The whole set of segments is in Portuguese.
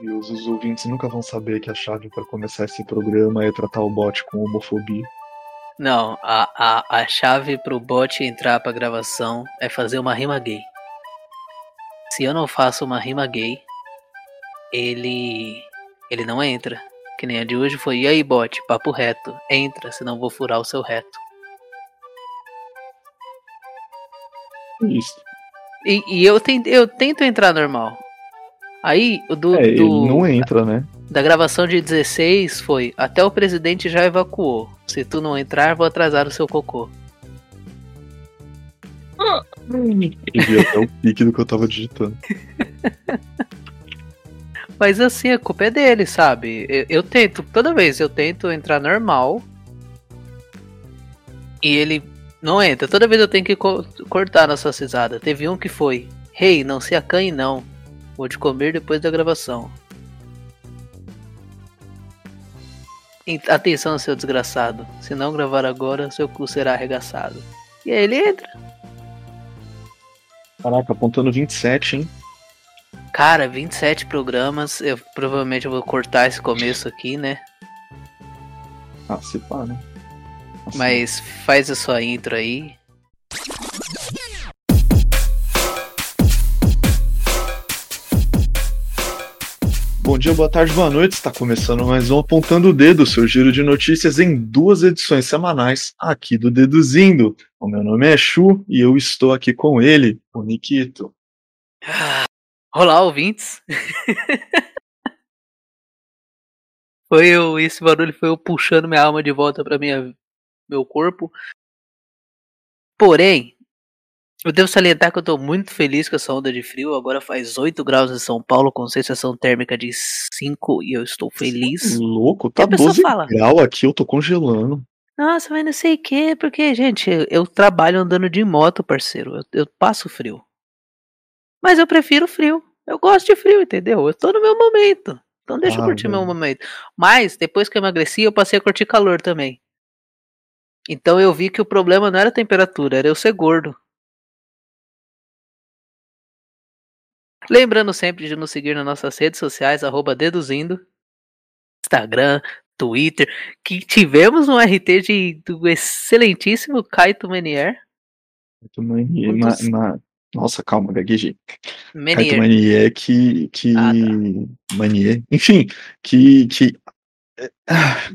E os, os ouvintes nunca vão saber que a chave para começar esse programa é tratar o bot com homofobia. Não, a, a, a chave pro bot entrar pra gravação é fazer uma rima gay. Se eu não faço uma rima gay, ele. ele não entra. Que nem a de hoje foi, e aí bot, papo reto, entra, senão vou furar o seu reto. Isso. E, e eu, tento, eu tento entrar normal. Aí, o do, É, ele do- não entra, né? da gravação de 16 foi, até o presidente já evacuou. Se tu não entrar, vou atrasar o seu cocô. Ele viu até o pique do que eu tava digitando. Mas assim, a culpa é dele, sabe? Eu, eu tento, toda vez eu tento entrar normal. E ele não entra. Toda vez eu tenho que co- cortar na sua cisada. Teve um que foi: Rei, não se acanhe não. Vou te comer depois da gravação. Atenção, seu desgraçado. Se não gravar agora, seu cu será arregaçado. E aí ele entra. Caraca, apontando 27, hein? Cara, 27 programas. Eu provavelmente eu vou cortar esse começo aqui, né? Ah, se pá, né? Mas faz a sua intro aí. Bom dia, boa tarde, boa noite. Está começando mais um Apontando o Dedo, seu giro de notícias em duas edições semanais aqui do Deduzindo. O meu nome é Chu e eu estou aqui com ele, o Nikito. Olá, ouvintes. foi eu, esse barulho foi eu puxando minha alma de volta para minha meu corpo. Porém, eu devo salientar que eu tô muito feliz com essa onda de frio. Agora faz 8 graus em São Paulo, com sensação térmica de 5 e eu estou feliz. Louco, tá a pessoa 12 fala? graus aqui, eu tô congelando. Nossa, mas não sei o que, porque, gente, eu, eu trabalho andando de moto, parceiro. Eu, eu passo frio. Mas eu prefiro frio. Eu gosto de frio, entendeu? Eu tô no meu momento. Então deixa eu Ah, curtir meu momento. Mas, depois que eu emagreci, eu passei a curtir calor também. Então eu vi que o problema não era a temperatura, era eu ser gordo. Lembrando sempre de nos seguir nas nossas redes sociais, arroba deduzindo, Instagram, Twitter, que tivemos um RT de, do excelentíssimo Kaito Menier. Kaito ma- dos- ma- Nossa, calma, gaguejei. Kaito Menier. Que. que... Ah, Manie. Enfim, que. que... Ah,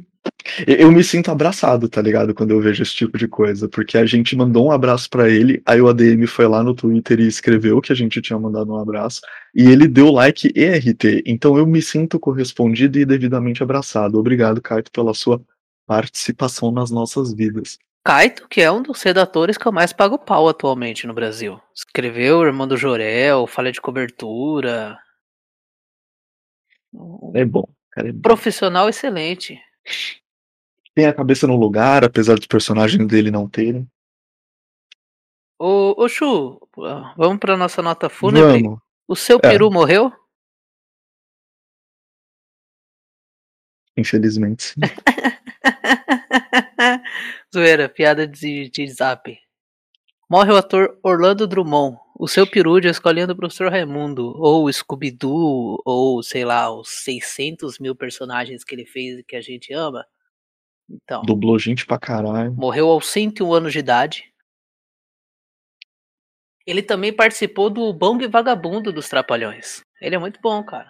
Eu me sinto abraçado, tá ligado? Quando eu vejo esse tipo de coisa, porque a gente mandou um abraço pra ele, aí o ADM foi lá no Twitter e escreveu que a gente tinha mandado um abraço, e ele deu like e RT. Então eu me sinto correspondido e devidamente abraçado. Obrigado, Kaito, pela sua participação nas nossas vidas. Kaito, que é um dos redatores que eu mais pago pau atualmente no Brasil. Escreveu Irmão do Jorel, Falha de Cobertura. É bom, cara. É bom. profissional excelente. Tem a cabeça no lugar, apesar dos personagens dele não terem. Ô, ô Chu, vamos pra nossa nota fúnebre. Vamos. O seu É. peru morreu? Infelizmente, sim. Zoeira, piada de, de zap. Morre o ator Orlando Drummond. O seu peru de a escolinha do professor Raimundo. Ou Scooby-Doo, ou sei lá, os 600 mil personagens que ele fez e que a gente ama. Então, dublou gente pra caralho. morreu aos 101 anos de idade. Ele também participou do Bong Vagabundo dos Trapalhões. Ele é muito bom, cara.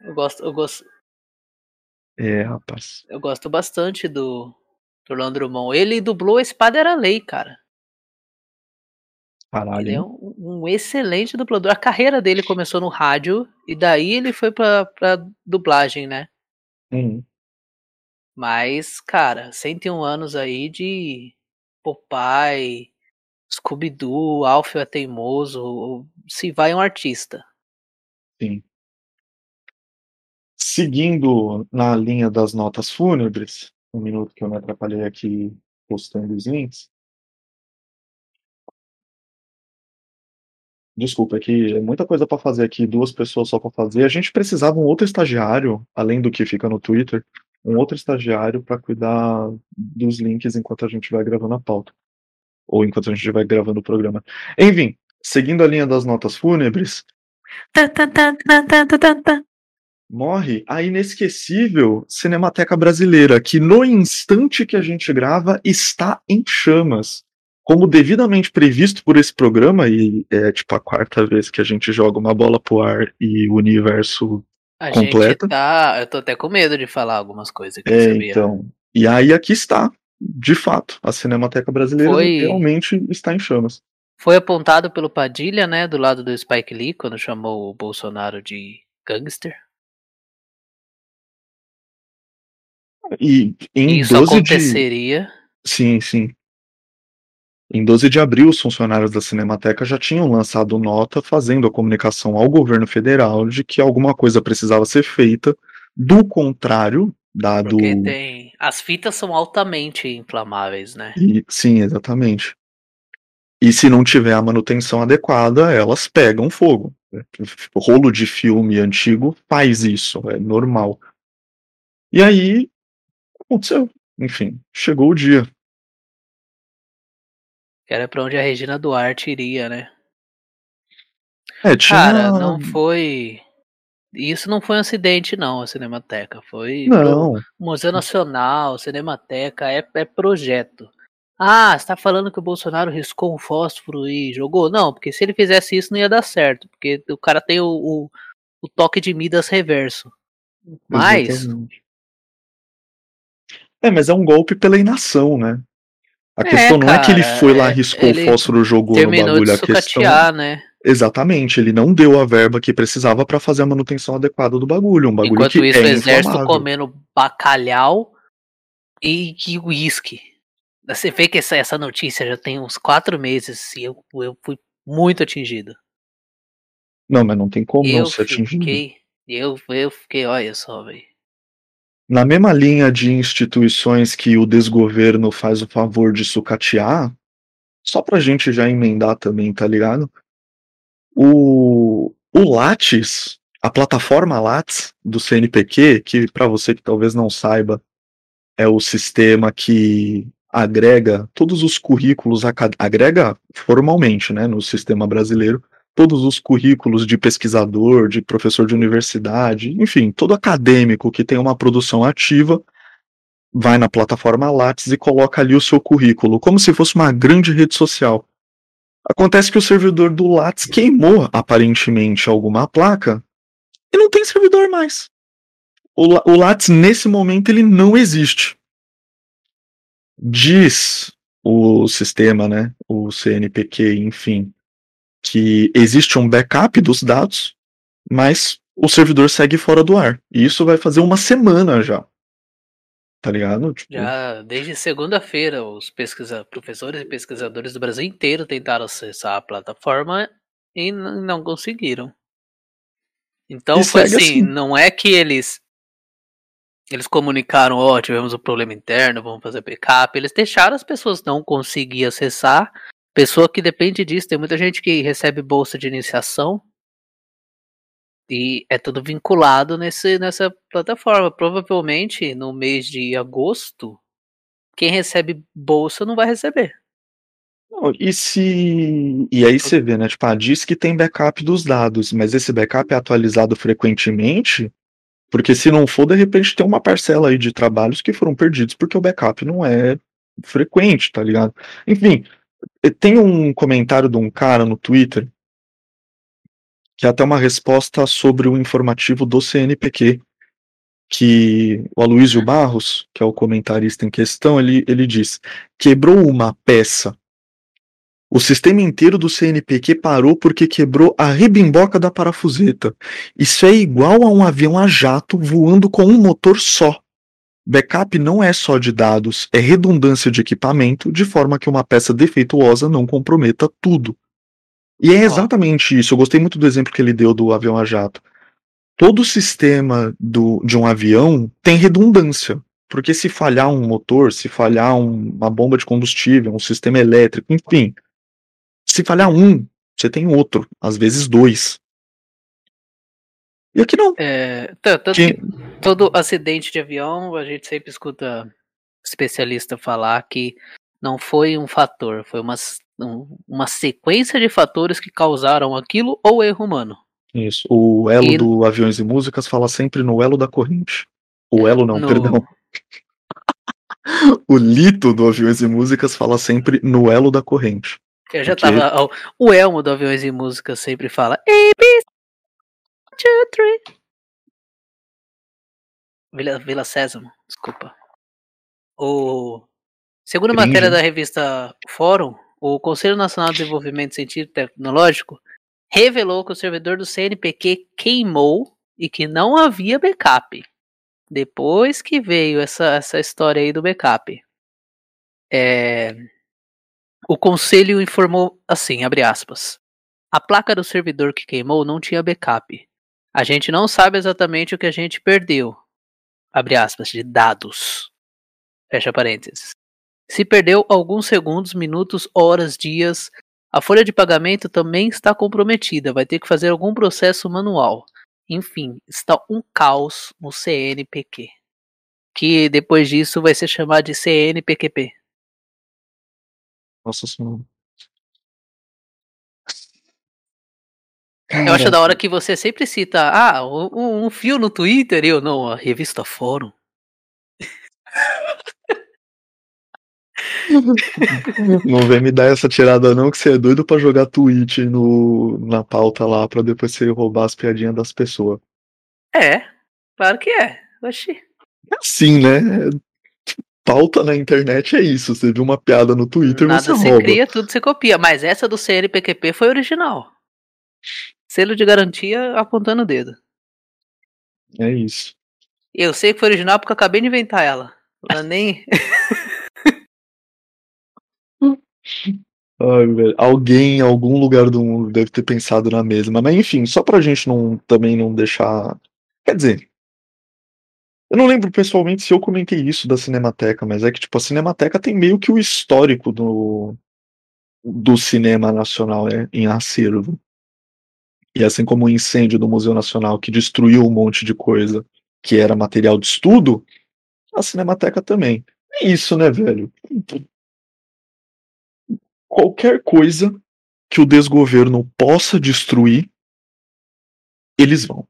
Eu gosto, eu gosto, É, rapaz. eu gosto bastante do, do Orlando Drummond. Ele dublou a Espada Era Lei, cara. Caralho. Ele é um, um excelente dublador. A carreira dele começou no rádio e daí ele foi pra, pra dublagem, né? Hum. Mas, cara, 101 anos aí de Popeye, Scooby-Doo, Alfio é Teimoso, se vai um artista. Sim. Seguindo na linha das notas fúnebres, um minuto que eu me atrapalhei aqui postando os links. Desculpa, é que é muita coisa para fazer aqui, duas pessoas só para fazer. A gente precisava um outro estagiário, além do que fica no Twitter, um outro estagiário para cuidar dos links enquanto a gente vai gravando a pauta. Ou enquanto a gente vai gravando o programa. Enfim, seguindo a linha das notas fúnebres, Morre a inesquecível Cinemateca Brasileira, que no instante que a gente grava está em chamas. Como devidamente previsto por esse programa, e é tipo a quarta vez que a gente joga uma bola pro ar e o universo A completa. tá. Eu tô até com medo de falar algumas coisas aqui, É, sabia? então. E aí aqui está, de fato, a Cinemateca Brasileira Foi- realmente está em chamas. Foi apontado pelo Padilha, né, do lado do Spike Lee, quando chamou o Bolsonaro de gangster. E em Isso 12 de aconteceria. Sim, sim. Em 12 de abril, os funcionários da Cinemateca já tinham lançado nota fazendo a comunicação ao governo federal de que alguma coisa precisava ser feita, do contrário, dado. Porque tem. As fitas são altamente inflamáveis, né? E- sim, exatamente. E se não tiver a manutenção adequada, elas pegam fogo. O rolo de filme antigo faz isso, é normal. E aí, aconteceu. Enfim, chegou o dia. Que era pra onde a Regina Duarte iria, né? É, tinha. Cara, não foi. Isso não foi um acidente, não, a Cinemateca. Foi Não, Museu Nacional, Cinemateca, é, é projeto. Ah, você tá falando que o Bolsonaro riscou um fósforo e jogou? Não, porque se ele fizesse isso não ia dar certo, porque o cara tem o, o, o toque de Midas reverso. Mas, Exatamente. É, mas é um golpe pela inação, né? A É, questão não é que ele cara, foi lá, é- riscou o ele fósforo, jogou no bagulho. de A questão. né? Exatamente, ele não deu a verba que precisava pra fazer a manutenção adequada do bagulho. Um bagulho Enquanto que isso, é o exército inflamável. comendo bacalhau e que uísque. Você vê que essa, essa notícia já tem uns quatro meses e eu, eu fui muito atingido. Não, mas não tem como não eu ser atingido. fiquei, eu, eu fiquei, olha só, velho. Na mesma linha de instituições que o desgoverno faz o favor de sucatear, só pra gente já emendar também, tá ligado? O, o Lattes, a plataforma Lattes do CNPq, que pra você que talvez não saiba, é o sistema que agrega todos os currículos, agrega formalmente, né, no sistema brasileiro, todos os currículos de pesquisador, de professor de universidade, enfim, todo acadêmico que tem uma produção ativa vai na plataforma Lattes e coloca ali o seu currículo, como se fosse uma grande rede social. Acontece que o servidor do Lattes queimou aparentemente alguma placa e não tem servidor mais. O, o Lattes nesse momento ele não existe. Diz o sistema, né, o CNPq, enfim, que existe um backup dos dados, mas o servidor segue fora do ar. E isso vai fazer uma semana já. Tá ligado? Tipo, Já desde segunda-feira, os pesquisa, professores e pesquisadores do Brasil inteiro tentaram acessar a plataforma e não conseguiram. Então E foi assim, assim. não é que eles eles comunicaram, ó, tivemos um problema interno, vamos fazer backup. Eles deixaram as pessoas não conseguir acessar. Pessoa que depende disso, tem muita gente que recebe bolsa de iniciação e é tudo vinculado nesse, nessa plataforma. Provavelmente no mês de agosto, quem recebe bolsa não vai receber. E se. E aí você vê, né? Tipo, ah, diz que tem backup dos dados, mas esse backup é atualizado frequentemente, porque se não for, de repente tem uma parcela aí de trabalhos que foram perdidos porque o backup não é frequente, tá ligado? Enfim, tem um comentário de um cara no Twitter que é até uma resposta sobre o informativo do CNPq, que o Aloysio Barros, que é o comentarista em questão, ele, ele diz: quebrou uma peça o sistema inteiro do CNPq parou porque quebrou a ribimboca da parafuseta. Isso é igual a um avião a jato voando com um motor só. Backup não é só de dados, é redundância de equipamento, de forma que uma peça defeituosa não comprometa tudo. E é exatamente isso. Eu gostei muito do exemplo que ele deu do avião a jato. Todo sistema do, de um avião tem redundância. Porque se falhar um motor, se falhar um- uma bomba de combustível, um sistema elétrico, enfim, se falhar um, você tem outro, às vezes dois. E aqui não. É, tan- tanto Que- todo acidente de avião, a gente sempre escuta especialista falar que não foi um fator, foi uma, um- uma sequência de fatores que causaram aquilo ou erro humano. Isso. O elo E- do Aviões e Músicas fala sempre no elo da corrente. O elo não, No- perdão. o lito do Aviões e Músicas fala sempre no elo da corrente. Eu já Ok. tava. ó, O Elmo do Aviões e Música sempre fala. Two, three. Vila, Vila Sésamo, desculpa. O. Segundo a matéria da revista Fórum, o Conselho Nacional de Desenvolvimento Científico e Tecnológico revelou que o servidor do CNPq queimou e que não havia backup. Depois que veio essa, essa história aí do backup. É, o conselho informou assim, abre aspas. A placa do servidor que queimou não tinha backup. A gente não sabe exatamente o que a gente perdeu. Abre aspas, de dados. Fecha parênteses. Se perdeu alguns segundos, minutos, horas, dias, a folha de pagamento também está comprometida. Vai ter que fazer algum processo manual. Enfim, está um caos no CNPq. Que depois disso vai ser chamado de CNPqP. Nossa senhora. Eu acho da hora que você sempre cita, ah, um, um fio no Twitter, e eu não, a revista Fórum. Não vem me dar essa tirada não, que você é doido pra jogar tweet no, na pauta lá, pra depois você roubar as piadinhas das pessoas. É, claro que é. Oxi. É assim, né? Pauta na internet é isso. Você viu uma piada no Twitter, Nada você você rouba. cria, tudo você copia. Mas essa do CNPqP foi original. Selo de garantia apontando o dedo. É isso. Eu sei que foi original porque eu acabei de inventar ela. Ela nem. Ai, velho. Alguém em algum lugar do mundo deve ter pensado na mesma. Mas enfim, só pra gente não, também não deixar. Quer dizer. Eu não lembro pessoalmente se eu comentei isso da Cinemateca, mas é que, tipo, a Cinemateca tem meio que o histórico do, do cinema nacional né, em acervo. E assim como o incêndio do Museu Nacional, que destruiu um monte de coisa que era material de estudo, a Cinemateca também. É isso, né, velho? Qualquer coisa que o desgoverno possa destruir, eles vão.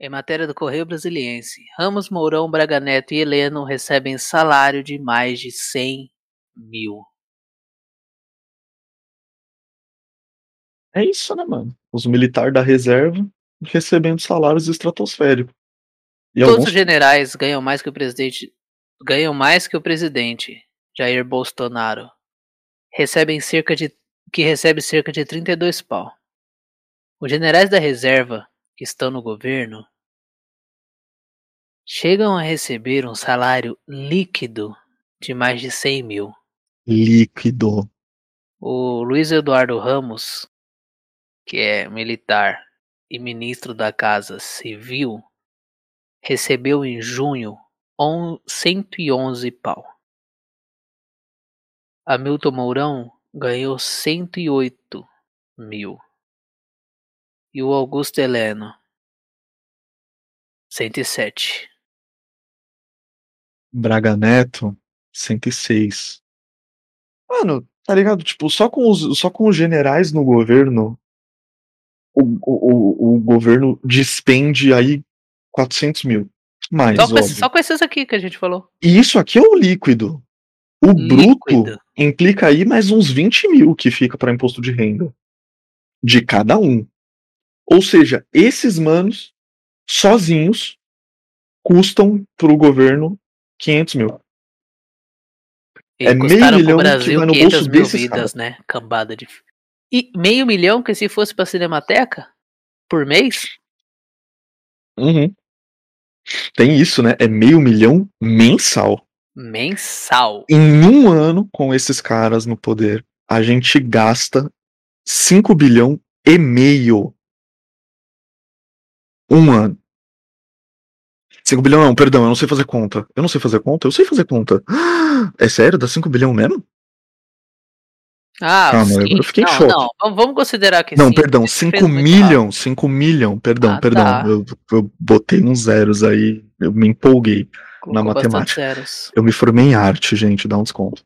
Em matéria do Correio Brasiliense, Ramos Mourão, Braga Neto e Heleno recebem salário de mais de 100 mil. É isso, né, mano? Os militares da reserva recebendo salários estratosféricos. E Todos alguns os generais ganham mais que o presidente, ganham mais que o presidente Jair Bolsonaro. Recebem cerca de que recebe cerca de 32 pau. Os generais da reserva que estão no governo chegam a receber um salário líquido de mais de 100 mil. líquido. O Luiz Eduardo Ramos, que é militar e ministro da Casa Civil, recebeu em junho on- 111 pau. Hamilton Mourão ganhou 108 mil. E o Augusto Heleno, 107. Braga Neto, 106. Mano, tá ligado? Tipo, só com os, só com os generais no governo, o, o, o, o governo despende aí 400 mil. Mais, Só com, só com esses aqui que a gente falou. E isso aqui é o líquido. O bruto Líquido. implica aí mais uns 20 mil que fica para imposto de renda. De cada um. Ou seja, esses manos, sozinhos, custam pro governo 500 mil. E É meio milhão pro que Brasil vai no 500 bolso desses vidas, né? Cambada de. E meio milhão que se fosse pra Cinemateca? Por mês? Uhum. Tem isso, né? É meio milhão mensal. Mensal. Em um ano, com esses caras no poder, a gente gasta 5 bilhão e meio. Um ano. 5 bilhão não, perdão, eu não sei fazer conta. Eu não sei fazer conta? Eu sei fazer conta. É sério? Dá 5 bilhão mesmo? Ah, Calma, sim. eu fiquei em não, choque. não. Vamos, considerar que Não, sim. perdão, você 5 fez muito milhão, 5 milhão, perdão, Ah, perdão. tá. Eu, eu botei uns zeros aí, eu me empolguei. na colocou bastante matemática. Eu me formei em arte, gente, dá um desconto.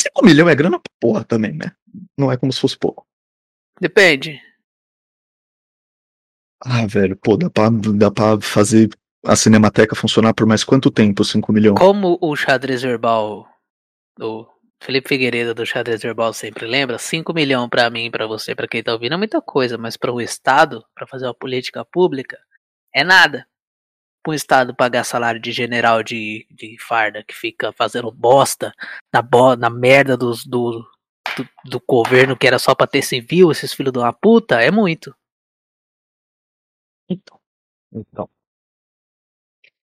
5 milhões é grana pra porra também, né? Não é como se fosse pouco. Depende. Ah, velho, pô, dá pra, dá pra fazer a Cinemateca funcionar por mais quanto tempo, 5 milhões? Como o xadrez verbal do Felipe Figueiredo do xadrez verbal sempre lembra, 5 milhões para mim, para você, para quem tá ouvindo é muita coisa, mas para o Estado, para fazer uma política pública, é nada. Para o Estado pagar salário de general de, de farda que fica fazendo bosta na, bo na merda dos, do, do, do governo que era só pra ter civil, esses filhos de uma puta, é muito. Então. Então.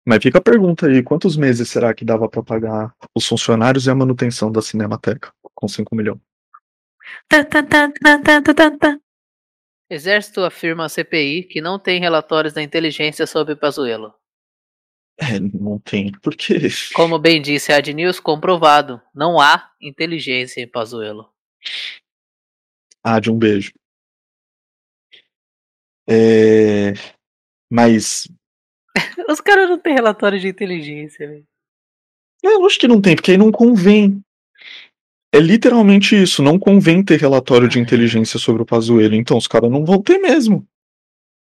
Mas fica a pergunta aí, quantos meses será que dava pra pagar os funcionários e a manutenção da Cinemateca com 5 milhões? Exército afirma à CPI que não tem relatórios da inteligência sobre Pazuello. É, não tem, por quê? Como bem disse a News, comprovado, não há inteligência em Pazuello. Ah, de um beijo. É... Mas. Os caras não têm relatório de inteligência, velho. É, lógico que não tem, porque aí não convém. É literalmente isso, não convém ter relatório de inteligência sobre o Pazuello, então os caras não vão ter mesmo.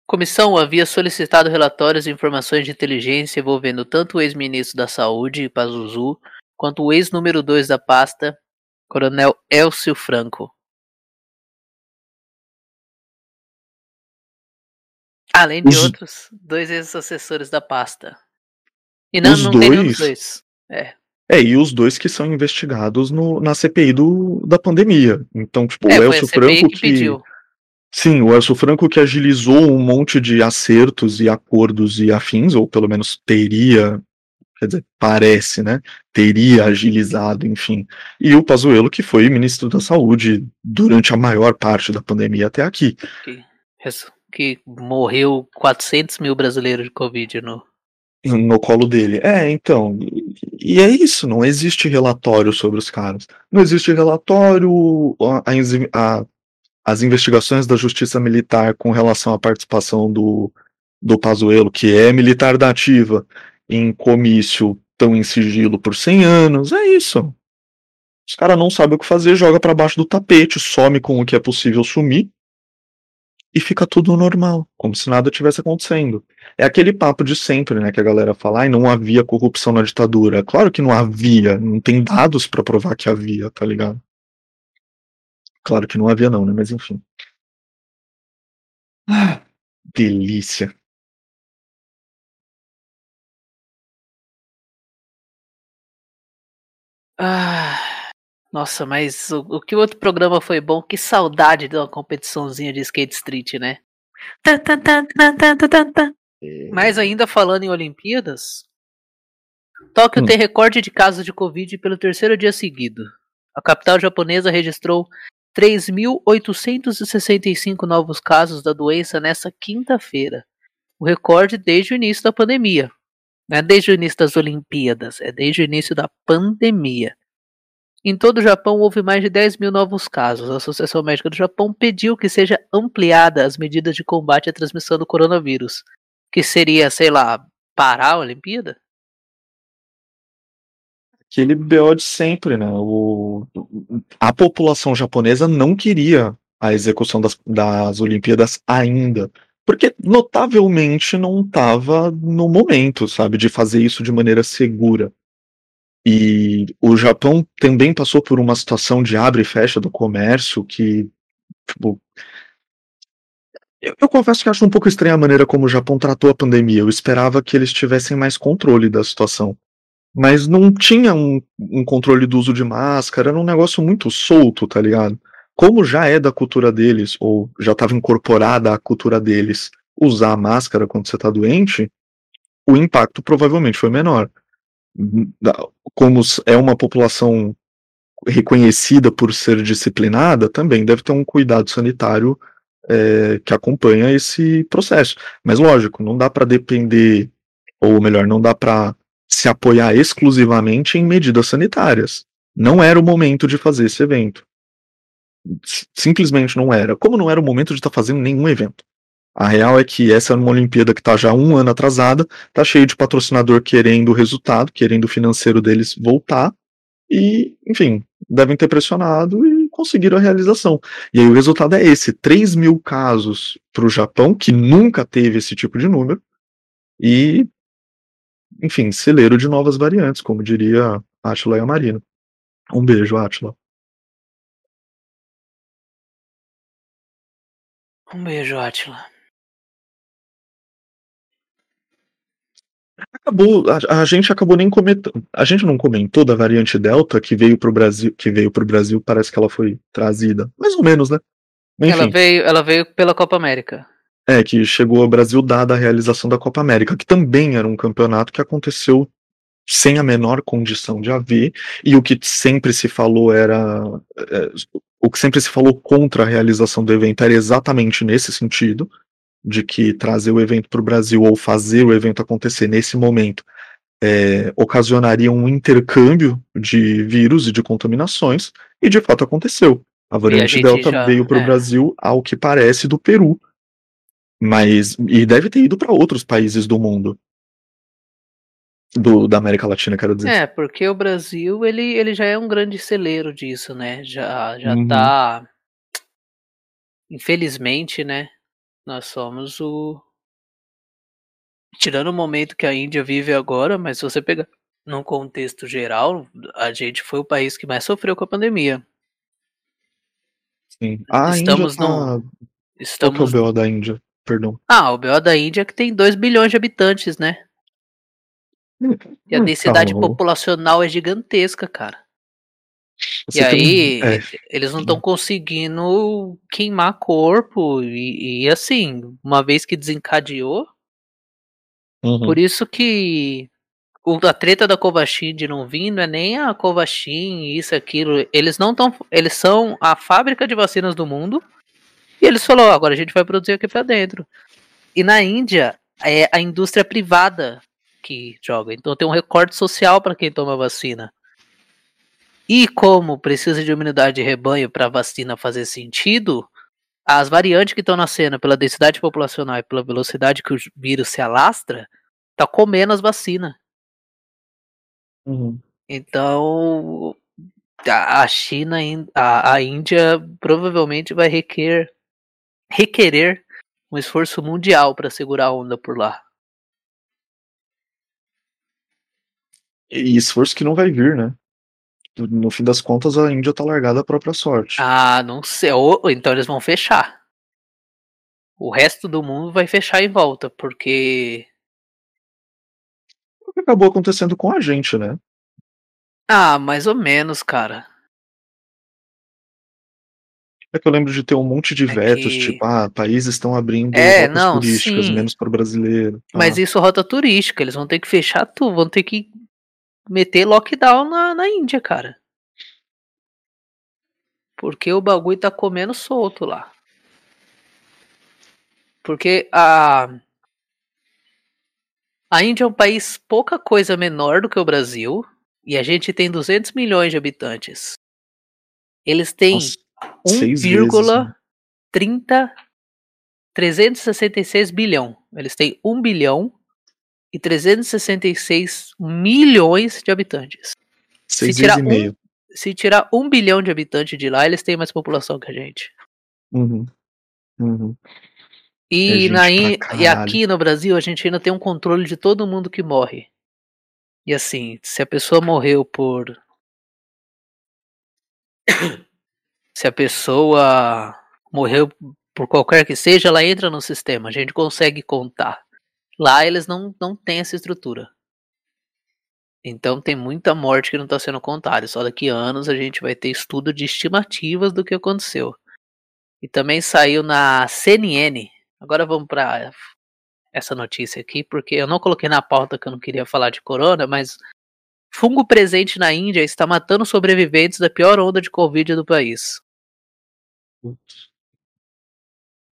Comissão havia solicitado relatórios e informações de inteligência envolvendo tanto o ex-ministro da Saúde, Pazuzu, quanto o ex-número 2 da pasta, Coronel Elcio Franco. Além de Os- outros dois ex-assessores da pasta. E não, Os não tem dois? dos dois. É. É, e os dois que são investigados no, na CPI do, da pandemia. Então, tipo, é, o Elcio Franco que que. Sim, o Elcio Franco que agilizou um monte de acertos e acordos e afins, ou pelo menos teria, quer dizer, parece, né? Teria agilizado, enfim. E o Pazuello que foi ministro da Saúde durante a maior parte da pandemia até aqui. Que, que morreu 400 mil brasileiros de Covid no. no colo dele. É, então, e, é isso, não existe relatório sobre os caras. Não existe relatório, a- a as investigações da Justiça Militar com relação à participação do, do Pazuello, que é militar da ativa, em comício tão em sigilo por 100 anos, é isso. Os caras não sabem o que fazer, joga pra baixo do tapete, some com o que é possível sumir e fica tudo normal, como se nada tivesse acontecendo. É aquele papo de sempre, né, que a galera fala, ai, não havia corrupção na ditadura. Claro que não havia, não tem dados pra provar que havia, tá ligado? Claro que não havia não, né, mas enfim. Ah, delícia. Ah, nossa, mas o, o que o outro programa foi bom, que saudade de uma competiçãozinha de skate street, né? Tá, tá, tá, tá. Mas ainda falando em Olimpíadas, Tóquio Hum. tem recorde de casos de Covid pelo terceiro dia seguido. A capital japonesa registrou 3.865 novos casos da doença nessa quinta-feira. O recorde desde o início da pandemia. Não é desde o início das Olimpíadas, é desde o início da pandemia. Em todo o Japão houve mais de 10 mil novos casos. A Associação Médica do Japão pediu que seja ampliada as medidas de combate à transmissão do coronavírus. Que seria, sei lá, parar a Olimpíada? Aquele BO de sempre, né? O, a população japonesa não queria a execução das, das Olimpíadas ainda. Porque notavelmente não estava no momento, sabe, de fazer isso de maneira segura. E o Japão também passou por uma situação de abre e fecha do comércio que, tipo, eu, eu confesso que acho um pouco estranha a maneira como o Japão tratou a pandemia. Eu esperava que eles tivessem mais controle da situação. Mas não tinha um, um controle do uso de máscara, era um negócio muito solto, tá ligado? Como já é da cultura deles, ou já estava incorporada à cultura deles, usar a máscara quando você tá doente, o impacto provavelmente foi menor. Da- Como é uma população reconhecida por ser disciplinada, também deve ter um cuidado sanitário é, que acompanha esse processo. Mas lógico, não dá para depender, ou melhor, não dá para se apoiar exclusivamente em medidas sanitárias. Não era o momento de fazer esse evento. Simplesmente não era. Como não era o momento de estar fazendo nenhum evento. A real é que essa é uma Olimpíada que está já um ano atrasada, tá cheio de patrocinador querendo o resultado, querendo o financeiro deles voltar. E, enfim, devem ter pressionado e conseguiram a realização. E aí o resultado é esse: 3 mil casos para o Japão, que nunca teve esse tipo de número, e, enfim, celeiro de novas variantes, como diria Atila e a Marina. Um beijo, Atila. Um beijo, Atila. Acabou, a, a, gente acabou nem comentando. A gente não comentou da variante Delta que veio para o Brasil, que veio para o Brasil, parece que ela foi trazida, mais ou menos, né? Enfim. Ela veio, ela veio pela Copa América. É, que chegou ao Brasil dada a realização da Copa América, que também era um campeonato que aconteceu sem a menor condição de haver, e o que sempre se falou era. É, o que sempre se falou contra a realização do evento era exatamente nesse sentido, de que trazer o evento para o Brasil ou fazer o evento acontecer nesse momento é, ocasionaria um intercâmbio de vírus e de contaminações, e de fato aconteceu. A variante a Delta já, veio para o é. Brasil, ao que parece, do Peru. Mas. E deve ter ido para outros países do mundo. Do, da América Latina, quero dizer. É, porque o Brasil, ele, ele já é um grande celeiro disso, né? Já, já uhum. tá. Infelizmente, né? Nós somos o. Tirando o momento que a Índia vive agora, mas se você pegar num contexto geral, a gente foi o país que mais sofreu com a pandemia. Sim. A estamos Índia tá... no. Estamos... Qual que é o BO da Índia? Perdão. Ah, o BO da Índia é que tem 2 bilhões de habitantes, né? Hum, e a hum, densidade tá populacional é gigantesca, cara. Você e aí, é. eles não estão conseguindo queimar corpo, e, e, assim, uma vez que desencadeou. Uhum. Por isso que o, a treta da Covaxin de não vir não é nem a Covaxin, isso, aquilo. Eles não estão. Eles são a fábrica de vacinas do mundo. E eles falaram: agora a gente vai produzir aqui pra dentro. E na Índia, é a indústria privada que joga. Então tem um recorte social para quem toma vacina. E como precisa de imunidade de rebanho para a vacina fazer sentido, as variantes que estão nascendo pela densidade populacional e pela velocidade que o vírus se alastra, tá comendo as vacinas. Uhum. Então, a China, a, a Índia provavelmente vai requer, requerer um esforço mundial para segurar a onda por lá. E esforço que não vai vir, né? No fim das contas, a Índia tá largada à própria sorte. Ah, não sei. Ou, então eles vão fechar. O resto do mundo vai fechar em volta, porque. O que acabou acontecendo com a gente, né? Ah, mais ou menos, cara. É que eu lembro de ter um monte de é vetos, que... tipo, ah, países estão abrindo é, rotas não, turísticas, sim. menos para o brasileiro. Mas ah. isso é rota turística, eles vão ter que fechar tudo, vão ter que meter lockdown na, na Índia, cara. Porque o bagulho tá comendo solto lá. Porque a. A Índia é um país pouca coisa menor do que o Brasil. E a gente tem 200 milhões de habitantes. Eles têm 1,30 366 bilhão. Eles têm 1 bilhão e 366 milhões de habitantes. Seis se tirar, um, se tirar um bilhão de habitantes de lá, eles têm mais população que a gente. Uhum. Uhum. E, na, e aqui no Brasil, a gente ainda tem um controle de todo mundo que morre. E assim, se a pessoa morreu por. se a pessoa morreu por qualquer que seja, ela entra no sistema. A gente consegue contar. Lá eles não, não têm essa estrutura. Então tem muita morte que não está sendo contada. Só daqui a anos a gente vai ter estudo de estimativas do que aconteceu. E também saiu na CNN. Agora vamos para essa notícia aqui, porque eu não coloquei na pauta que eu não queria falar de corona, mas fungo presente na Índia está matando sobreviventes da pior onda de Covid do país.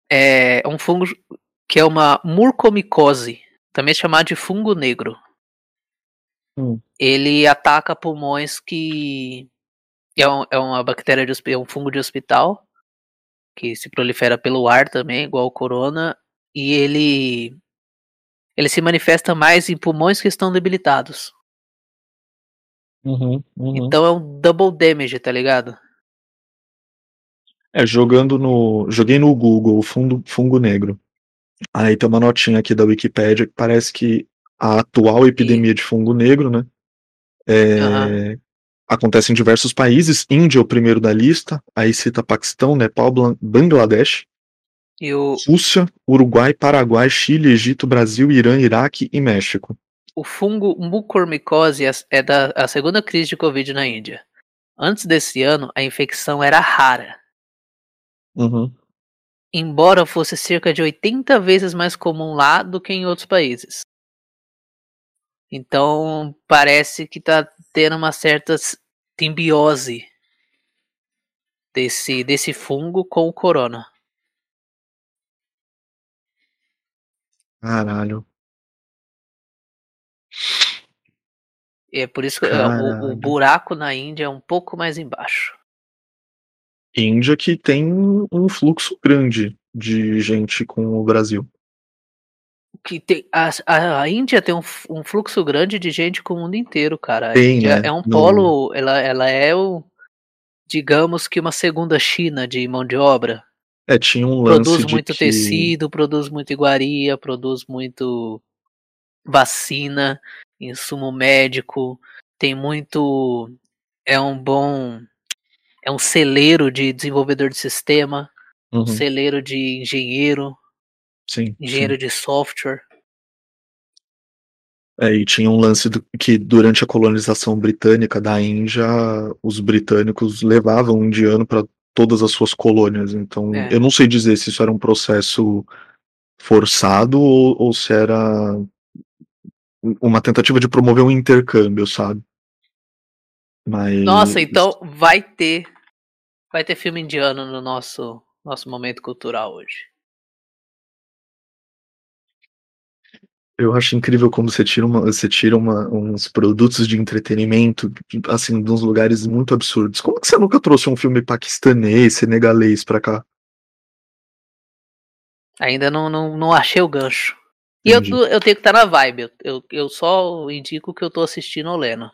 É um fungo que é uma murcomicose, também chamada de fungo negro. Hum. Ele ataca pulmões que é, um, é uma bactéria de é um fungo de hospital que se prolifera pelo ar também, igual o corona, e ele ele se manifesta mais em pulmões que estão debilitados. Uhum, uhum. Então é um double damage, tá ligado? É, jogando no. Joguei no Google fundo, fungo negro. Aí tem uma notinha aqui da Wikipédia que parece que a atual epidemia de fungo negro, né? É, Aham. Acontece em diversos países. Índia é o primeiro da lista. Aí cita Paquistão, Nepal, Bangladesh, o, Rússia, Uruguai, Paraguai, Chile, Egito, Brasil, Irã, Iraque e México. o fungo mucormicose é- é da a segunda crise de Covid na Índia. Antes desse ano, a infecção era rara, Uhum. Embora fosse cerca de 80 vezes mais comum lá do que em outros países. Então, parece que tá tendo uma certa simbiose desse, desse fungo com o corona. Caralho. É por isso que é, o, o buraco na Índia é um pouco mais embaixo. Índia que tem um fluxo grande de gente com o Brasil. Que tem, a, a, Índia tem um, um fluxo grande de gente com o mundo inteiro, cara. Tem, né? é um No- polo, ela, ela é o, digamos que uma segunda China de mão de obra. É, tinha um lance Produz muito que... tecido, produz muito iguaria, produz muito vacina, insumo médico, tem muito. É um bom. É um celeiro de desenvolvedor de sistema, um Uhum, celeiro de engenheiro, sim, engenheiro sim. de software. É, e tinha um lance do- que durante a colonização britânica da Índia, os britânicos levavam o indiano para todas as suas colônias. Então, É. eu não sei dizer se isso era um processo forçado ou, ou se era uma tentativa de promover um intercâmbio, sabe? Mas Nossa, então vai ter. Vai ter filme indiano no nosso, nosso momento cultural hoje. eu acho incrível como você tira, uma, você tira uma- uns produtos de entretenimento, assim, de uns lugares muito absurdos. Como que você nunca trouxe um filme paquistanês, senegalês pra cá? Ainda não, não, não achei o gancho. E eu, Entendi. eu tenho que estar na vibe. Eu, eu, só indico que eu tô assistindo ou lendo.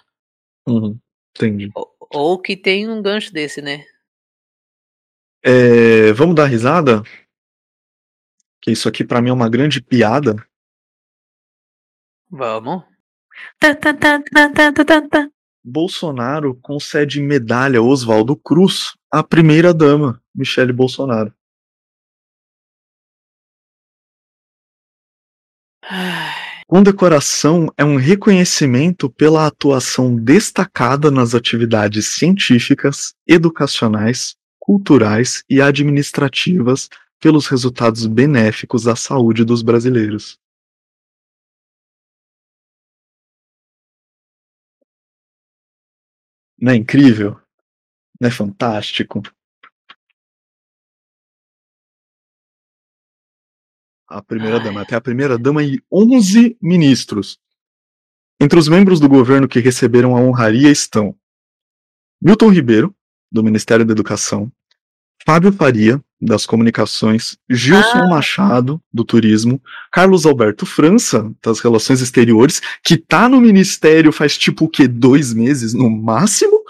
Uhum, entendi. Ou, ou que tem um gancho desse, né? É, vamos dar risada? Que isso aqui pra mim é uma grande piada. Vamos. Bolsonaro concede medalha Oswaldo Cruz à primeira dama, Michele Bolsonaro. Condecoração é um reconhecimento pela atuação destacada nas atividades científicas, educacionais, culturais e administrativas pelos resultados benéficos à saúde dos brasileiros. Não é incrível? Não é fantástico? A primeira dama, até a primeira dama e 11 ministros. Entre os membros do governo que receberam a honraria estão Milton Ribeiro, do Ministério da Educação, Fábio Faria, das Comunicações, Gilson Ah. Machado, do Turismo, Carlos Alberto França, das Relações Exteriores, que tá no Ministério faz tipo o quê? Dois meses no máximo,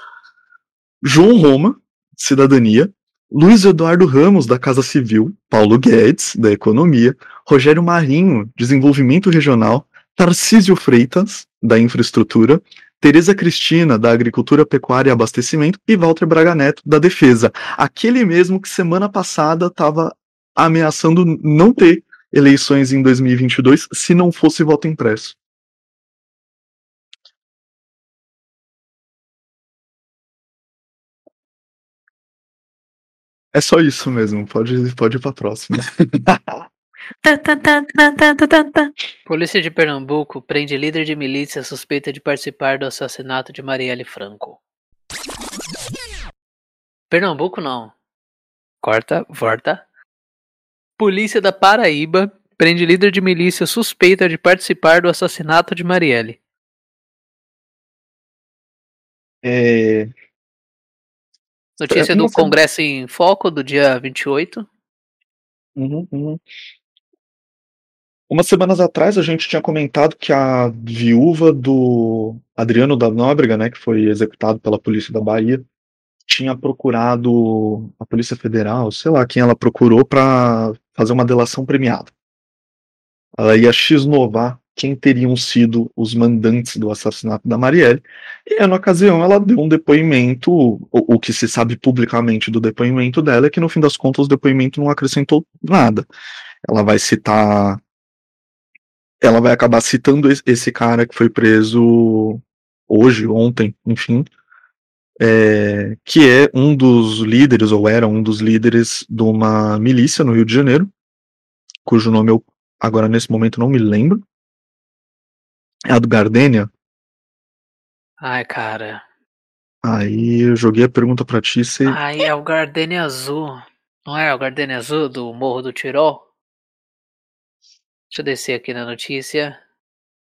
João Roma, Cidadania, Luiz Eduardo Ramos, da Casa Civil, Paulo Guedes, da Economia, Rogério Marinho, Desenvolvimento Regional, Tarcísio Freitas, da Infraestrutura, Tereza Cristina, da Agricultura, Pecuária e Abastecimento, e Walter Braga Neto, da Defesa. Aquele mesmo que semana passada estava ameaçando não ter eleições em 2022 se não fosse voto impresso. É só isso mesmo, pode, pode ir pra próxima. Polícia de Pernambuco prende líder de milícia suspeita de participar do assassinato de Marielle Franco. Pernambuco não. Corta, volta. Polícia da Paraíba prende líder de milícia suspeita de participar do assassinato de Marielle. É, Notícia do. Congresso em Foco do dia 28. uhum, uhum. Umas semanas atrás a gente tinha comentado que a viúva do Adriano da Nóbrega, né, que foi executado pela polícia da Bahia, tinha procurado a Polícia Federal, sei lá quem ela procurou para fazer uma delação premiada. Ela ia x-novar quem teriam sido os mandantes do assassinato da Marielle, e na ocasião ela deu um depoimento, o, o, que se sabe publicamente do depoimento dela é que no fim das contas o depoimento não acrescentou nada. Ela vai citar ela vai acabar citando esse cara que foi preso hoje, ontem, enfim, é, que é um dos líderes, ou era um dos líderes de uma milícia no Rio de Janeiro, cujo nome eu agora nesse momento não me lembro. É a do Gardênia. Ai, cara. Aí eu joguei a pergunta pra ti se. Ai, é o Gardênia Azul. Não é o Gardênia Azul do Morro do Tirol? Deixa eu descer aqui na notícia.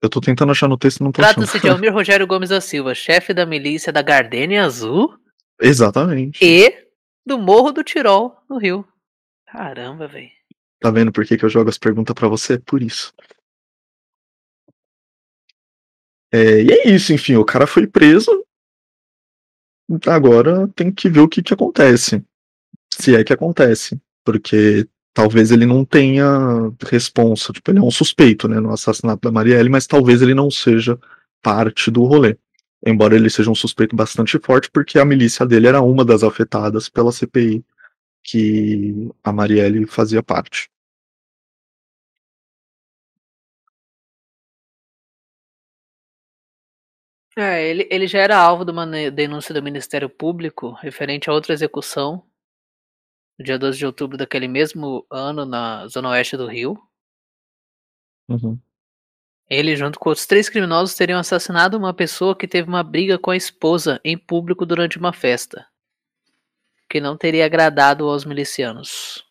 Eu tô tentando achar no texto e não tô Trata-se de Almir Rogério Gomes da Silva, chefe da milícia da Gardênia Azul. Exatamente. E do Morro do Tirol, no Rio. Caramba, velho. Tá vendo por que, que eu jogo as perguntas para você? Por isso. É, e é isso, enfim, o cara foi preso. Agora tem que ver o que, que acontece. Se é que acontece. Porque talvez ele não tenha responsa, tipo, ele é um suspeito, né, no assassinato da Marielle, mas talvez ele não seja parte do rolê. Embora ele seja um suspeito bastante forte, porque a milícia dele era uma das afetadas pela CPI que a Marielle fazia parte. É, ele, ele já era alvo de uma denúncia do Ministério Público referente a outra execução no dia 12 de outubro daquele mesmo ano, na zona oeste do Rio. Uhum. Ele, junto com outros três criminosos, teriam assassinado uma pessoa que teve uma briga com a esposa em público durante uma festa, que não teria agradado aos milicianos.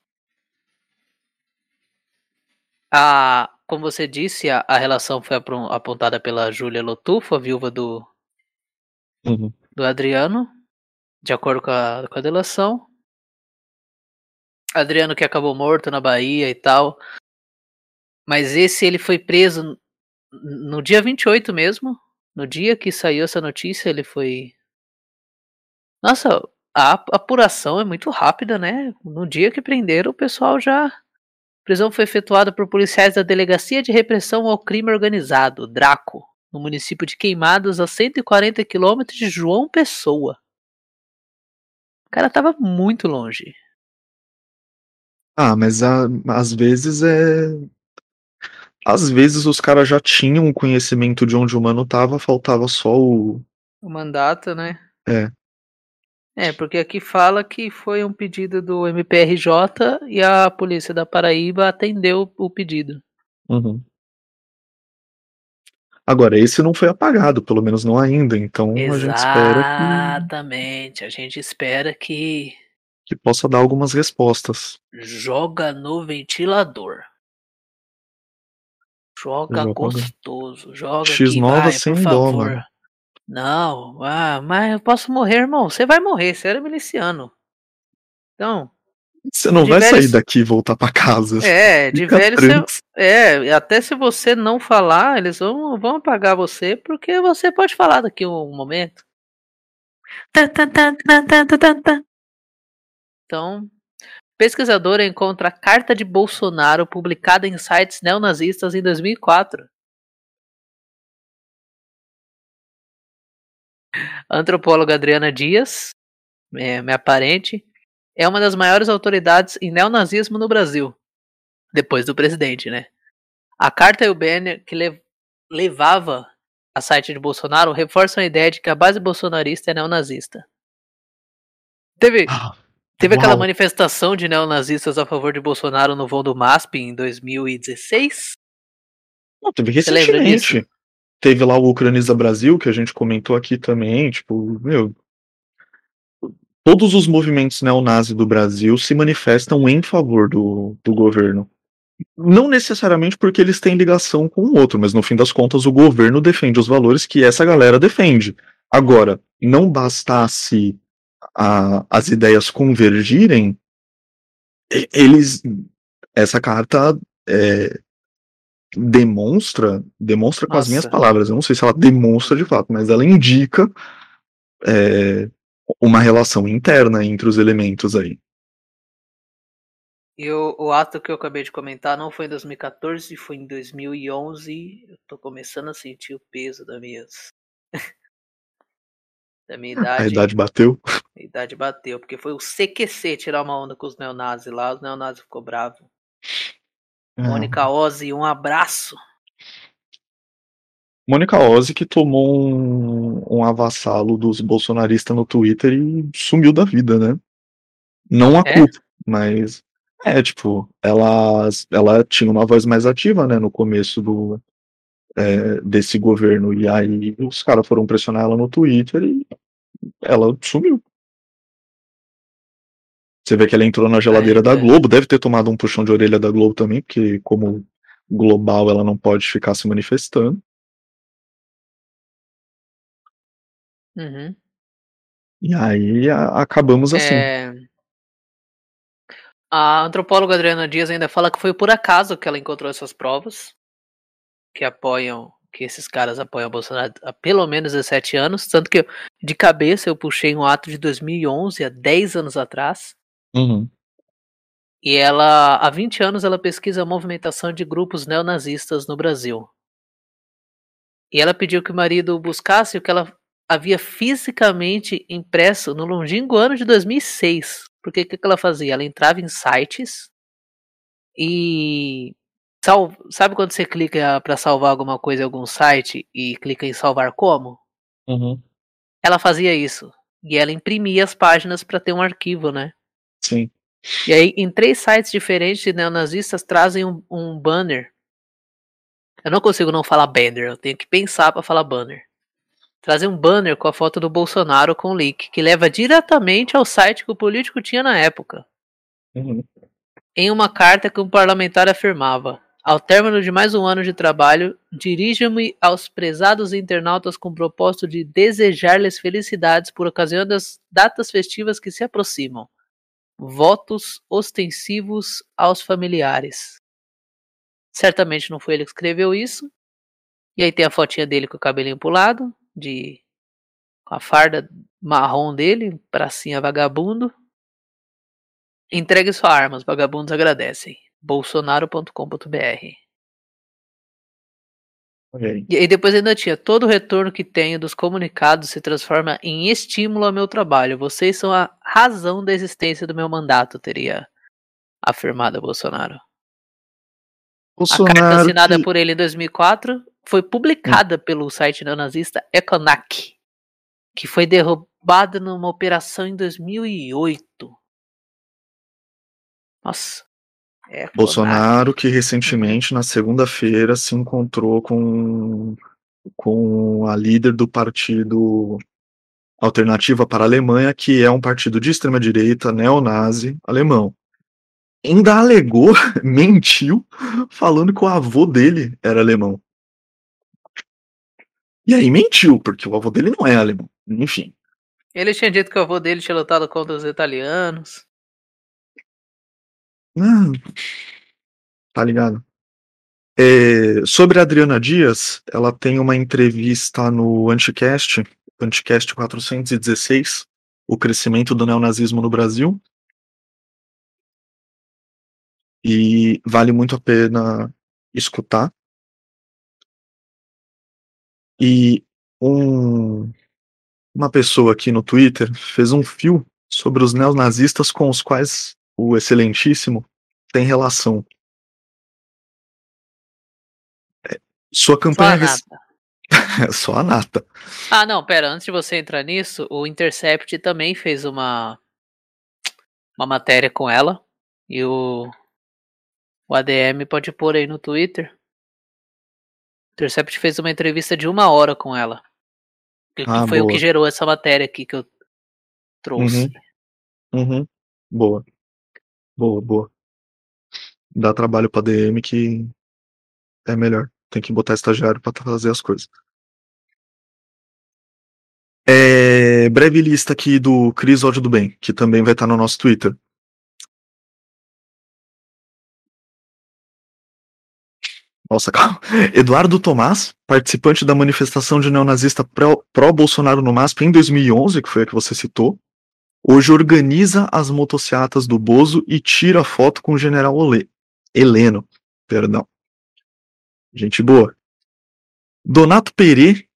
A, como você disse, a, a relação foi apontada pela Júlia Lotufo, a viúva do, uhum. do Adriano, de acordo com a, com a delação. Adriano que acabou morto na Bahia e tal. Mas esse ele foi preso no dia 28 mesmo. No dia que saiu essa notícia, ele foi. Nossa, a apuração é muito rápida, né? No dia que prenderam, o pessoal já. A prisão foi efetuada por policiais da Delegacia de Repressão ao Crime Organizado, Draco, no município de Queimados, a 140 quilômetros de João Pessoa. O cara tava muito longe. Ah, mas a, às vezes é. Às vezes os caras já tinham o conhecimento de onde o mano tava, faltava só o. O mandato, né? É. É, porque aqui fala que foi um pedido do MPRJ e a polícia da Paraíba atendeu o pedido. Uhum. Agora, esse não foi apagado, pelo menos não ainda, então Exatamente. a gente espera que. Exatamente, a gente espera que que possa dar algumas respostas. Joga no ventilador. Joga joga gostoso. Joga X nova vai, sem dó, mano. Não, ah, mas eu posso morrer, irmão. Você vai morrer, você era miliciano. Então. Você não vai velho... sair daqui e voltar para casa. É, de velho você... É, até se você não falar, eles vão, vão apagar você, porque você pode falar daqui um momento. Então, pesquisadora encontra a carta de Bolsonaro publicada em sites neonazistas em 2004. A antropóloga Adriana Dias, minha parente, é uma das maiores autoridades em neonazismo no Brasil, depois do presidente, né? A carta e o banner que lev levava a site de Bolsonaro reforçam a ideia de que a base bolsonarista é neonazista. Teve, ah. Teve Uau. aquela manifestação de neonazistas a favor de Bolsonaro no voo do MASP em 2016? Não, teve recentemente. Teve lá o Ucraniza Brasil, que a gente comentou aqui também, tipo, meu. Todos os movimentos neonazis do Brasil se manifestam em favor do, do governo. Não necessariamente porque eles têm ligação com o outro, mas no fim das contas o governo defende os valores que essa galera defende. Agora, não bastasse a, as ideias convergirem, eles essa carta é, demonstra, demonstra com as minhas Nossa. palavras. Eu não sei se ela demonstra de fato, mas ela indica é, uma relação interna entre os elementos aí. E o, o ato que eu acabei de comentar não foi em 2014, foi em 2011. Eu tô começando a sentir o peso das minhas. Da minha idade. A idade bateu. A idade bateu, porque foi o CQC tirar uma onda com os neonazis lá, os neonazis ficou bravo. É. Mônica Ozzy, um abraço. Mônica Ozzy que tomou um, um avassalo dos bolsonaristas no Twitter e sumiu da vida, né? Não a É? culpa, mas é, tipo, ela, ela tinha uma voz mais ativa, né, no começo do, é, desse governo, e aí os caras foram pressionar ela no Twitter e ela sumiu. Você vê que ela entrou na geladeira É, da é. Globo, deve ter tomado um puxão de orelha da Globo também, porque como global ela não pode ficar se manifestando. Uhum. E aí a- acabamos assim. É, A antropóloga Adriana Dias ainda fala que foi por acaso que ela encontrou essas provas que apoiam, que esses caras apoiam o Bolsonaro há pelo menos 17 anos. Tanto que eu, de cabeça eu puxei um ato de 2011, há 10 anos atrás. Uhum. E ela, há 20 anos, ela pesquisa a movimentação de grupos neonazistas no Brasil. E ela pediu que o marido buscasse o que ela havia fisicamente impresso no longínquo ano de 2006. Porque o que, que ela fazia? Ela entrava em sites e. Sal... Sabe quando você clica para salvar alguma coisa em algum site e clica em salvar como? Uhum. Ela fazia isso. E ela imprimia as páginas para ter um arquivo, né? Sim. E aí, em três sites diferentes de neonazistas trazem um, um banner. Eu não consigo não falar banner, eu tenho que pensar para falar banner. Trazem um banner com a foto do Bolsonaro com o link, que leva diretamente ao site que o político tinha na época. Uhum. Em uma carta que um parlamentar afirmava: Ao término de mais um ano de trabalho, dirijo-me aos prezados internautas com o propósito de desejar-lhes felicidades por ocasião das datas festivas que se aproximam. Votos ostensivos aos familiares. Certamente não foi ele que escreveu isso. E aí tem a fotinha dele com o cabelinho pro lado, de com a farda marrom dele, pracinha vagabundo. Entregue sua arma, os vagabundos agradecem. bolsonaro.com.br Ok. E aí depois ainda tinha todo o retorno que tenho dos comunicados se transforma em estímulo ao meu trabalho. Vocês são a razão da existência do meu mandato, teria afirmado Bolsonaro. A carta Bolsonaro assinada que- por ele em 2004 foi publicada pelo site neonazista Econac, que foi derrubada numa operação em 2008. Nossa. Econac. Bolsonaro que recentemente, na segunda-feira, se encontrou com, com a líder do partido Alternativa para a Alemanha, que é um partido de extrema-direita, neonazi, alemão. Ainda alegou, mentiu, falando que o avô dele era alemão. E aí mentiu, porque o avô dele não é alemão. Enfim. Ele tinha dito que o avô dele tinha lutado contra os italianos. Ah, tá ligado? É, sobre a Adriana Dias, ela tem uma entrevista no Anticast, Anticast 416, o crescimento do neonazismo no Brasil. E vale muito a pena escutar. E um, uma pessoa aqui no Twitter fez um fio sobre os neonazistas com os quais o Excelentíssimo tem relação. É, Sua campanha. Só a nata. Ah, não, pera, antes de você entrar nisso, o Intercept também fez uma uma matéria com ela e o o ADM pode pôr aí no Twitter. O Intercept fez uma entrevista de uma hora com ela. Que, Ah, foi o boa. que gerou essa matéria aqui que eu trouxe. Uhum. Boa. Boa, boa. Dá trabalho pra DM que é melhor. Tem que botar estagiário pra fazer as coisas. É, breve lista aqui do Cris Ódio do Bem, que também vai estar no nosso Twitter. Nossa, calma. Eduardo Tomás, participante da manifestação de neonazista pró- pró-Bolsonaro no MASP em 2011, que foi a que você citou, hoje organiza as motocicletas do Bozo e tira foto com o general Ole- Heleno. Perdão. Gente boa. Donato Perê,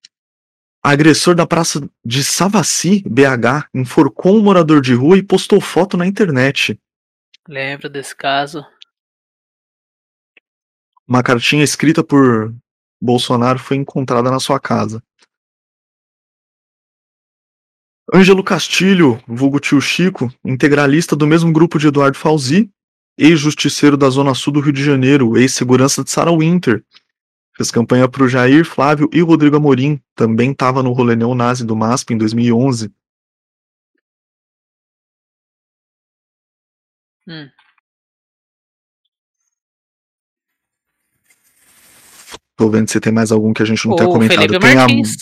agressor da praça de Savassi, BH, enforcou um morador de rua e postou foto na internet. Lembro desse caso. Uma cartinha escrita por Bolsonaro foi encontrada na sua casa. Ângelo Castilho, vulgo tio Chico, integralista do mesmo grupo de Eduardo Fauzi, ex-justiceiro da Zona Sul do Rio de Janeiro, ex-segurança de Sarah Winter. Fez campanha para o Jair, Flávio e Rodrigo Amorim. Também estava no rolê neonazi do MASP em 2011. Hum. Tô vendo se tem mais algum que a gente não tenha O comentado. Felipe Tem a- Martins.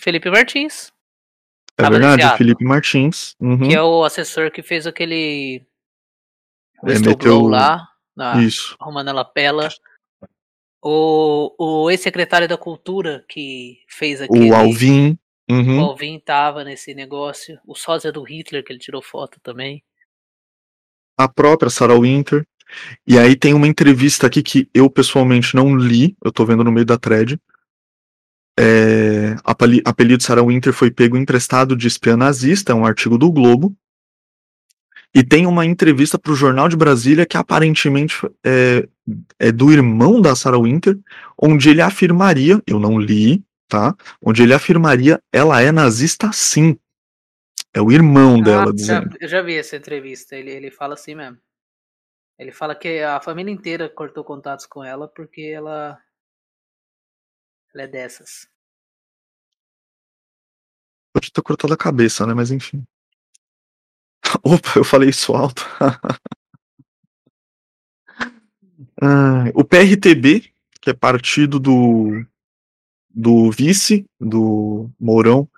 Felipe Martins, É tava verdade, o. Felipe Martins. Uhum, que é o assessor que fez aquele É, meteu- lá, na, Isso. arrumando ela pela. O, o ex-secretário da Cultura que fez aquele. O Alvin. O Uhum. Alvin tava nesse negócio. O sósia do Hitler, que ele tirou foto também. a própria Sarah Winter. E aí tem uma entrevista aqui que eu pessoalmente não li, eu tô vendo no meio da thread. É, apeli- apelido Sarah Winter foi pego emprestado de espiã nazista, é um artigo do Globo. E tem uma entrevista para o Jornal de Brasília que aparentemente é, é do irmão da Sarah Winter, onde ele afirmaria, eu não li, tá? Onde ele afirmaria, ela é nazista sim. É o irmão dela Ah, dizendo. já, eu já vi essa entrevista. Ele, ele fala assim mesmo. Ele fala que a família inteira cortou contatos com ela porque ela. Ela é dessas. Pode ter cortado a cabeça, né? Mas enfim. Opa, eu falei isso alto. Ah, o PRTB, que é partido do, do vice, do Mourão,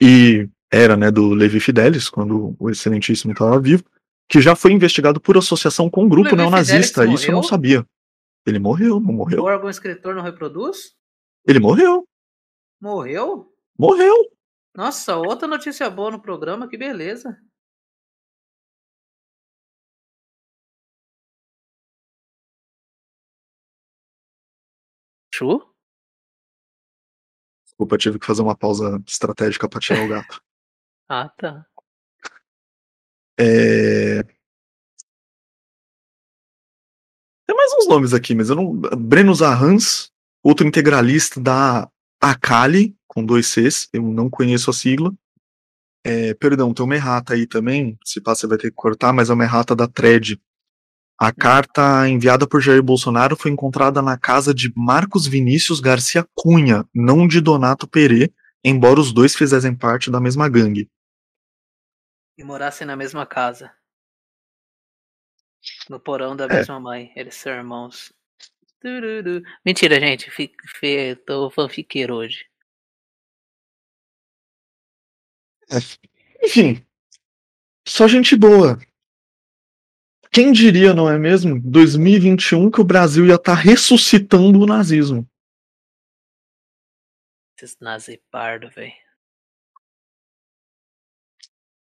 e era, né, do Levi Fidelis, quando o excelentíssimo estava vivo, que já foi investigado por associação com um grupo neonazista. Isso eu não sabia. Ele morreu, não morreu? O órgão escritor não reproduz? Ele morreu, Morreu? morreu. Nossa, outra notícia boa no programa, que beleza. Chu? Desculpa, eu tive que fazer uma pausa estratégica para tirar o gato. Ah, tá. É... Tem mais uns nomes aqui, mas eu não. Breno Zarrans, outro integralista da Acali, com dois Cs, eu não conheço a sigla. É, perdão, tem uma errata aí também, se pá, você vai ter que cortar, mas é uma errata da thread. A carta enviada por Jair Bolsonaro foi encontrada na casa de Marcos Vinícius Garcia Cunha, não de Donato Perê, embora os dois fizessem parte da mesma gangue. E morassem na mesma casa. No porão da É. mesma mãe. Eles são irmãos. Tururu. Mentira, gente. Fi, tô fanfiqueiro hoje. Enfim, só gente boa. Quem diria, não é mesmo? 2021 que o Brasil ia estar ressuscitando o nazismo. Esses nazi pardo, velho.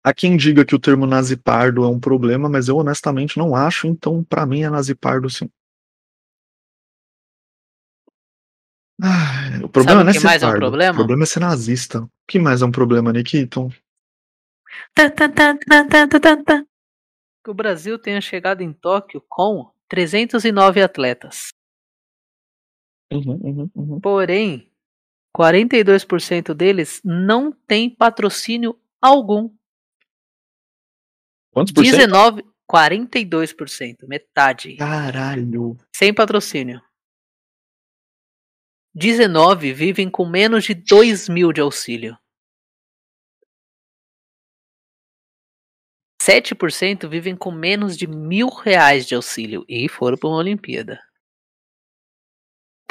Há quem diga que o termo nazipardo é um problema, mas eu honestamente não acho, então pra mim é nazipardo sim. Ah, o problema Sabe não é o que ser mais é um problema? O problema é ser nazista. O que mais é um problema, Nikiton? Que o Brasil tenha chegado em Tóquio com 309 atletas. Uhum, uhum, uhum. Porém, 42% deles não tem patrocínio algum. Quantos por cento? 19, 42%, metade, Caralho. sem patrocínio. 19 vivem com menos de 2 mil de auxílio. 7% vivem com menos de mil reais de auxílio e foram para uma Olimpíada.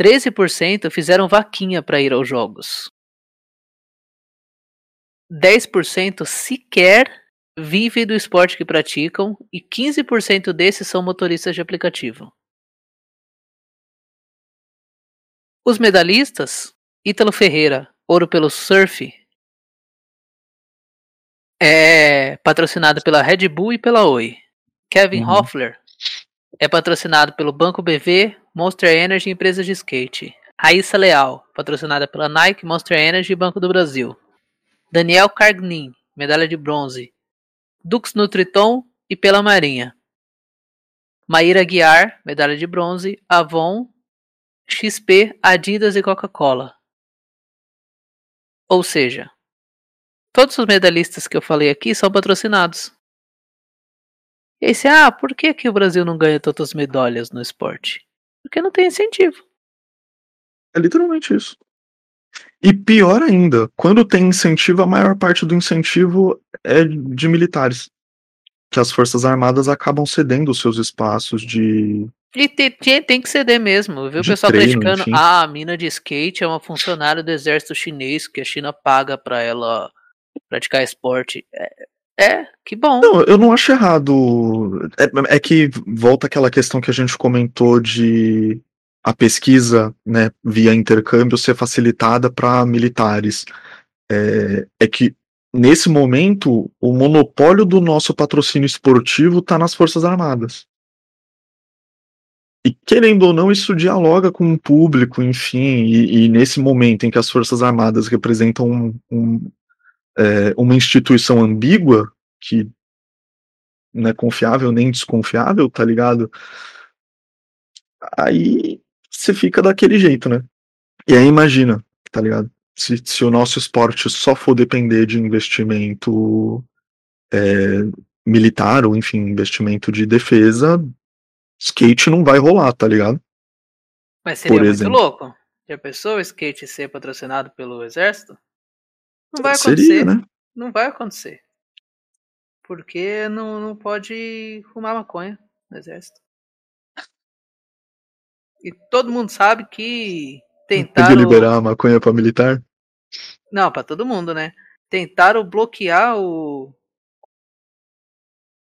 13% fizeram vaquinha para ir aos jogos. 10% sequer vivem do esporte que praticam e 15% desses são motoristas de aplicativo. Os medalhistas, Ítalo Ferreira, ouro pelo surf, é patrocinado pela Red Bull e pela Oi. Kevin Uhum. Hoffler é patrocinado pelo Banco BV, Monster Energy e empresas de skate. Raíssa Leal, patrocinada pela Nike, Monster Energy e Banco do Brasil. Daniel Cargnin, medalha de bronze. Dux Nutriton e pela Marinha. Maíra Guiar, medalha de bronze. Avon, XP, Adidas e Coca-Cola. Ou seja, todos os medalhistas que eu falei aqui são patrocinados. E aí você, ah, por que, que o Brasil não ganha tantas medalhas no esporte? Porque não tem incentivo. É literalmente isso. E pior ainda, quando tem incentivo, a maior parte do incentivo é de militares. Que as Forças Armadas acabam cedendo os seus espaços de. E te- tem, tem que ceder mesmo. Eu vi o pessoal treino, criticando. enfim. Ah, a mina de skate é uma funcionária do exército chinês que a China paga pra ela praticar esporte. É, é que bom. Não, eu não acho errado. É, é que volta aquela questão que a gente comentou de a pesquisa, né, via intercâmbio ser facilitada para militares. É, é que nesse momento o monopólio do nosso patrocínio esportivo está nas Forças Armadas. E querendo ou não, isso dialoga com o público, enfim, e, e nesse momento em que as Forças Armadas representam um- um, é, uma instituição ambígua, que não é confiável nem desconfiável, tá ligado? Aí você fica daquele jeito, né? E aí imagina, tá ligado? Se, se o nosso esporte só for depender de investimento é, militar, ou enfim, investimento de defesa, skate não vai rolar, tá ligado? Mas seria por muito exemplo. louco. Já pensou o skate ser patrocinado pelo exército? Não vai Seria, acontecer. né? Não vai acontecer. Porque não, não pode fumar maconha no exército. E todo mundo sabe que Podia tentaram. liberar a maconha pra militar? Não, pra todo mundo, né? Tentaram bloquear o.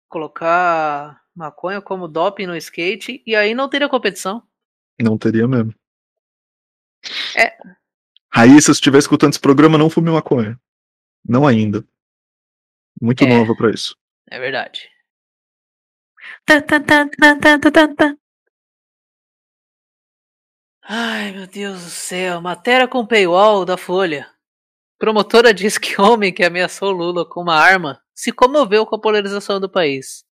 Colocar maconha como doping no skate e aí não teria competição. Não teria mesmo. É. Raíssa, se estiver escutando esse programa, não fume maconha. Não ainda. Muito É. nova pra isso. É verdade. Ai, meu Deus do céu. Matéria com paywall da Folha. Promotora diz que homem que ameaçou Lula com uma arma se comoveu com a polarização do país.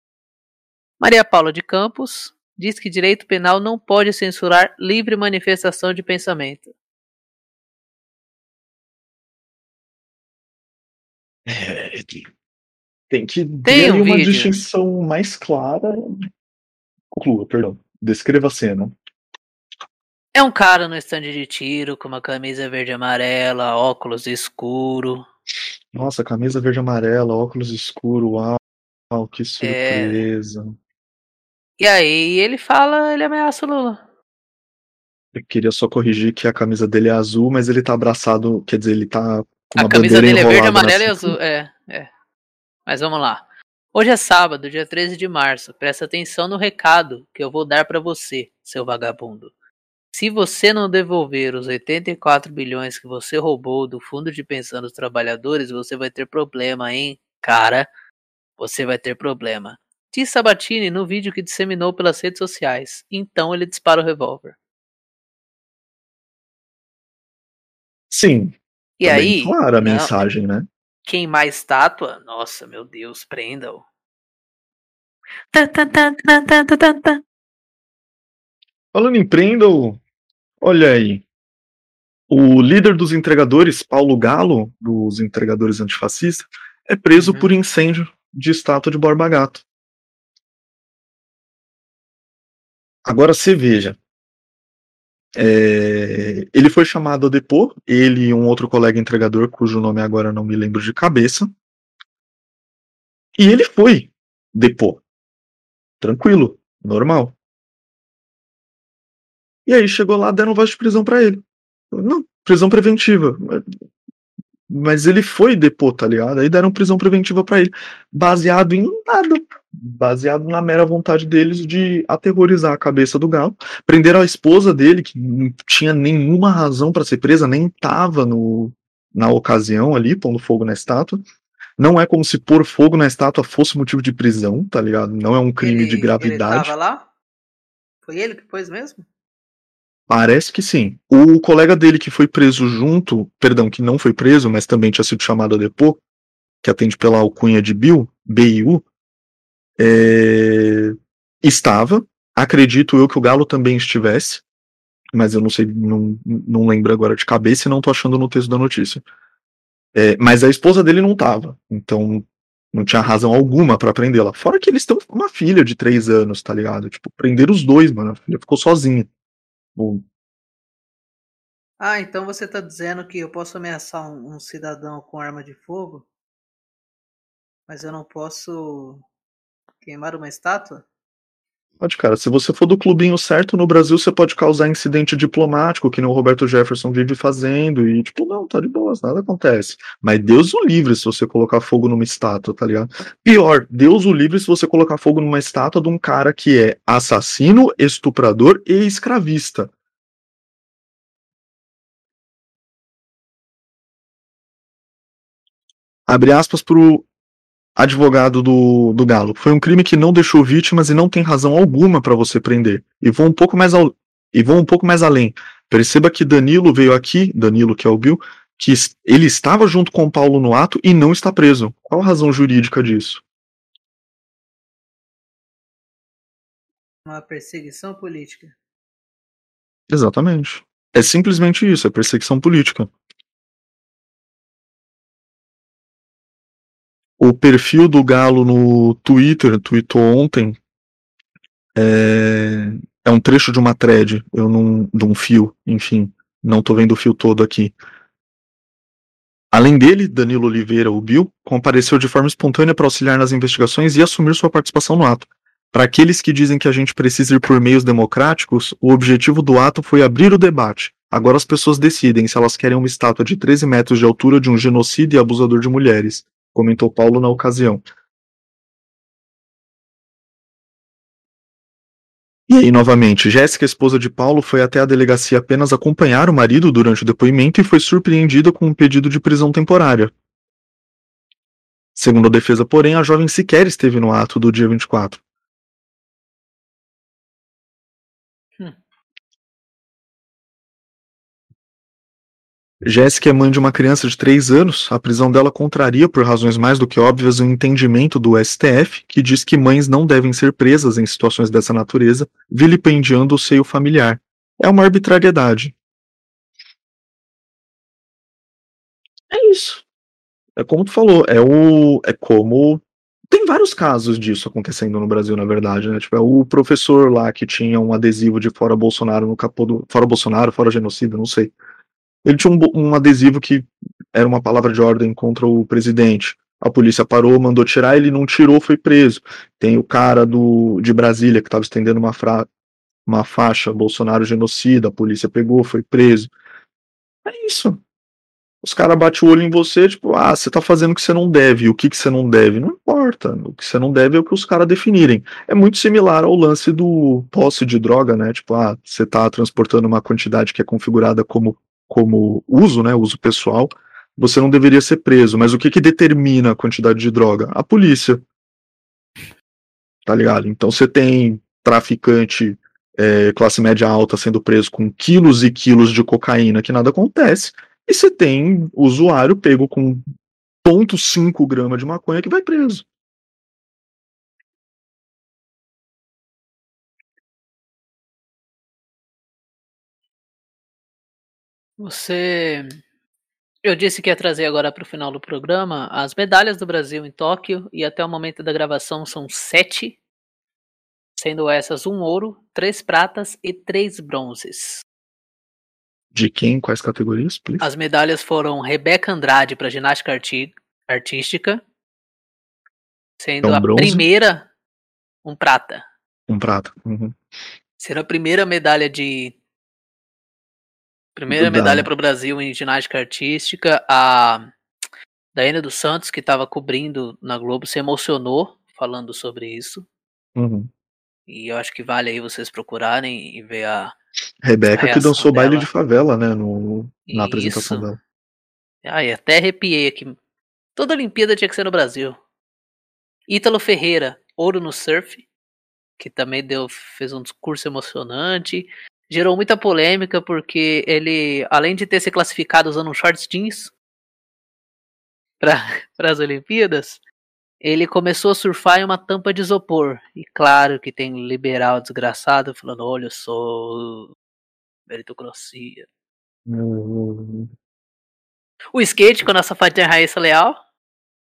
Maria Paula de Campos diz que direito penal não pode censurar livre manifestação de pensamento. É, tem que Tem ter um uma vídeo. distinção mais clara. Conclua, perdão. Descreva a cena. É um cara no estande de tiro com uma camisa verde e amarela, óculos escuro. Nossa, camisa verde e amarela, óculos escuro, uau, uau, que surpresa. E aí ele fala, ele ameaça o Lula. Eu queria só corrigir que a camisa dele é azul, mas ele tá abraçado, quer dizer, ele tá com uma A camisa bandeira dele é verde, amarela e azul. É, é. Mas vamos lá. Hoje é sábado, dia 13 de março. Presta atenção no recado que eu vou dar pra você, seu vagabundo. Se você não devolver os 84 bilhões que você roubou do Fundo de Pensão dos Trabalhadores, você vai ter problema, hein? Cara, você vai ter problema. Diz Sabatini no vídeo que disseminou pelas redes sociais. Então ele dispara o revólver. Sim, E tá aí, bem clara a não, mensagem, né? queimar a estátua? Nossa, meu Deus, prenda-o. Falando em Prendle, olha aí. O líder dos entregadores, Paulo Galo, dos entregadores antifascistas, é preso Uhum. por incêndio de estátua de Borba Gato. Agora você veja. É, ele foi chamado a depor, ele e um outro colega entregador, cujo nome agora não me lembro de cabeça. E ele foi depor. Tranquilo, normal. E aí chegou lá, deram voz de prisão pra ele. Não, prisão preventiva. Mas ele foi depor, tá ligado? Aí deram prisão preventiva pra ele. Baseado em nada. Baseado na mera vontade deles de aterrorizar a cabeça do Galo. Prenderam a esposa dele, que não tinha nenhuma razão para ser presa, nem estava na ocasião ali, pondo fogo na estátua. Não é como se pôr fogo na estátua fosse motivo de prisão, tá ligado? Não é um crime ele, de gravidade. Ele lá? Foi ele que pôs mesmo? Parece que sim. O colega dele que foi preso junto, perdão, que não foi preso, mas também tinha sido chamado a depor, que atende pela alcunha de Bill, BIU, é, estava. Acredito eu que o Galo também estivesse, mas eu não sei, não, não lembro agora de cabeça e não tô achando no texto da notícia. É, mas a esposa dele não estava, então não tinha razão alguma para prendê-la. Fora que eles têm uma filha de três anos, tá ligado? Tipo, prender os dois, mano. A filha ficou sozinha. Bom. Ah, então você tá dizendo que eu posso ameaçar um, um cidadão com arma de fogo? Mas eu não posso queimar uma estátua? Pode, cara. Se você for do clubinho certo no Brasil, você pode causar incidente diplomático, que nem o Roberto Jefferson vive fazendo. E, tipo, não, tá de boas, nada acontece. Mas Deus o livre se você colocar fogo numa estátua, tá ligado? Pior, Deus o livre se você colocar fogo numa estátua de um cara que é assassino, estuprador e escravista. Abre aspas pro advogado do, do Galo. Foi um crime que não deixou vítimas e não tem razão alguma para você prender. E vou um pouco mais ao, e vou um pouco mais além. Perceba que Danilo veio aqui, Danilo que é o Bill, que ele estava junto com Paulo no ato e não está preso. Qual a razão jurídica disso? Uma perseguição política. Exatamente. É simplesmente isso, é perseguição política. O perfil do Galo no Twitter, tweetou ontem, é, é um trecho de uma thread, eu não, de um fio, enfim, não tô vendo o fio todo aqui. Além dele, Danilo Oliveira, o Bill, compareceu de forma espontânea para auxiliar nas investigações e assumir sua participação no ato. Para aqueles que dizem que a gente precisa ir por meios democráticos, o objetivo do ato foi abrir o debate. Agora as pessoas decidem se elas querem uma estátua de 13 metros de altura de um genocida e abusador de mulheres comentou Paulo na ocasião. E aí, novamente, Jéssica, esposa de Paulo, foi até a delegacia apenas acompanhar o marido durante o depoimento e foi surpreendida com um pedido de prisão temporária. Segundo a defesa, porém, a jovem sequer esteve no ato do dia 24. Jéssica é mãe de uma criança de 3 anos. A prisão dela contraria, por razões mais do que óbvias, o entendimento do STF, que diz que mães não devem ser presas em situações dessa natureza, vilipendiando o seio familiar. É uma arbitrariedade. É isso. É como tu falou, é o. É como. Tem vários casos disso acontecendo no Brasil, na verdade, né? Tipo, é o professor lá que tinha um adesivo de fora Bolsonaro no capô do. Fora Bolsonaro, fora genocida, não sei ele tinha um, um adesivo que era uma palavra de ordem contra o presidente. A polícia parou, mandou tirar, ele não tirou, foi preso. Tem o cara do, de Brasília que estava estendendo uma, fra, uma faixa, Bolsonaro genocida, a polícia pegou, foi preso. É isso. Os caras batem o olho em você, tipo, ah, você tá fazendo o que você não deve. O que, que você não deve? Não importa. O que você não deve é o que os caras definirem. É muito similar ao lance do posse de droga, né? Tipo, ah, você tá transportando uma quantidade que é configurada como como uso, né, uso pessoal, você não deveria ser preso. Mas o que, que determina a quantidade de droga? A polícia. Tá ligado? Então você tem traficante é, classe média alta sendo preso com quilos e quilos de cocaína que nada acontece. E você tem usuário pego com 0,5 grama de maconha que vai preso. Você. Eu disse que ia trazer agora para o final do programa as medalhas do Brasil em Tóquio e até o momento da gravação são sete, sendo essas um ouro, três pratas e três bronzes. De quem? Quais categorias? Please? As medalhas foram Rebeca Andrade para ginástica arti artística, sendo um a bronze? primeira um prata. Um prata. Uhum. Sendo a primeira medalha de Primeira medalha para o Brasil em ginástica artística. A Daiane dos Santos, que estava cobrindo na Globo, se emocionou. falando sobre isso. Uhum. E eu acho que vale aí vocês procurarem e ver a. Rebeca a que dançou reação baile dela. de favela, né? No, na apresentação Isso. dela. Ai, até arrepiei aqui. Toda Olimpíada tinha que ser no Brasil. Ítalo Ferreira, ouro no surf, que também deu, fez um discurso emocionante. Gerou muita polêmica porque ele, além de ter se classificado usando um shorts jeans para as Olimpíadas, ele começou a surfar em uma tampa de isopor. E claro que tem liberal desgraçado falando: olha, eu sou meritocracia. Hum, O skate com a nossa fatinha Raíssa Leal,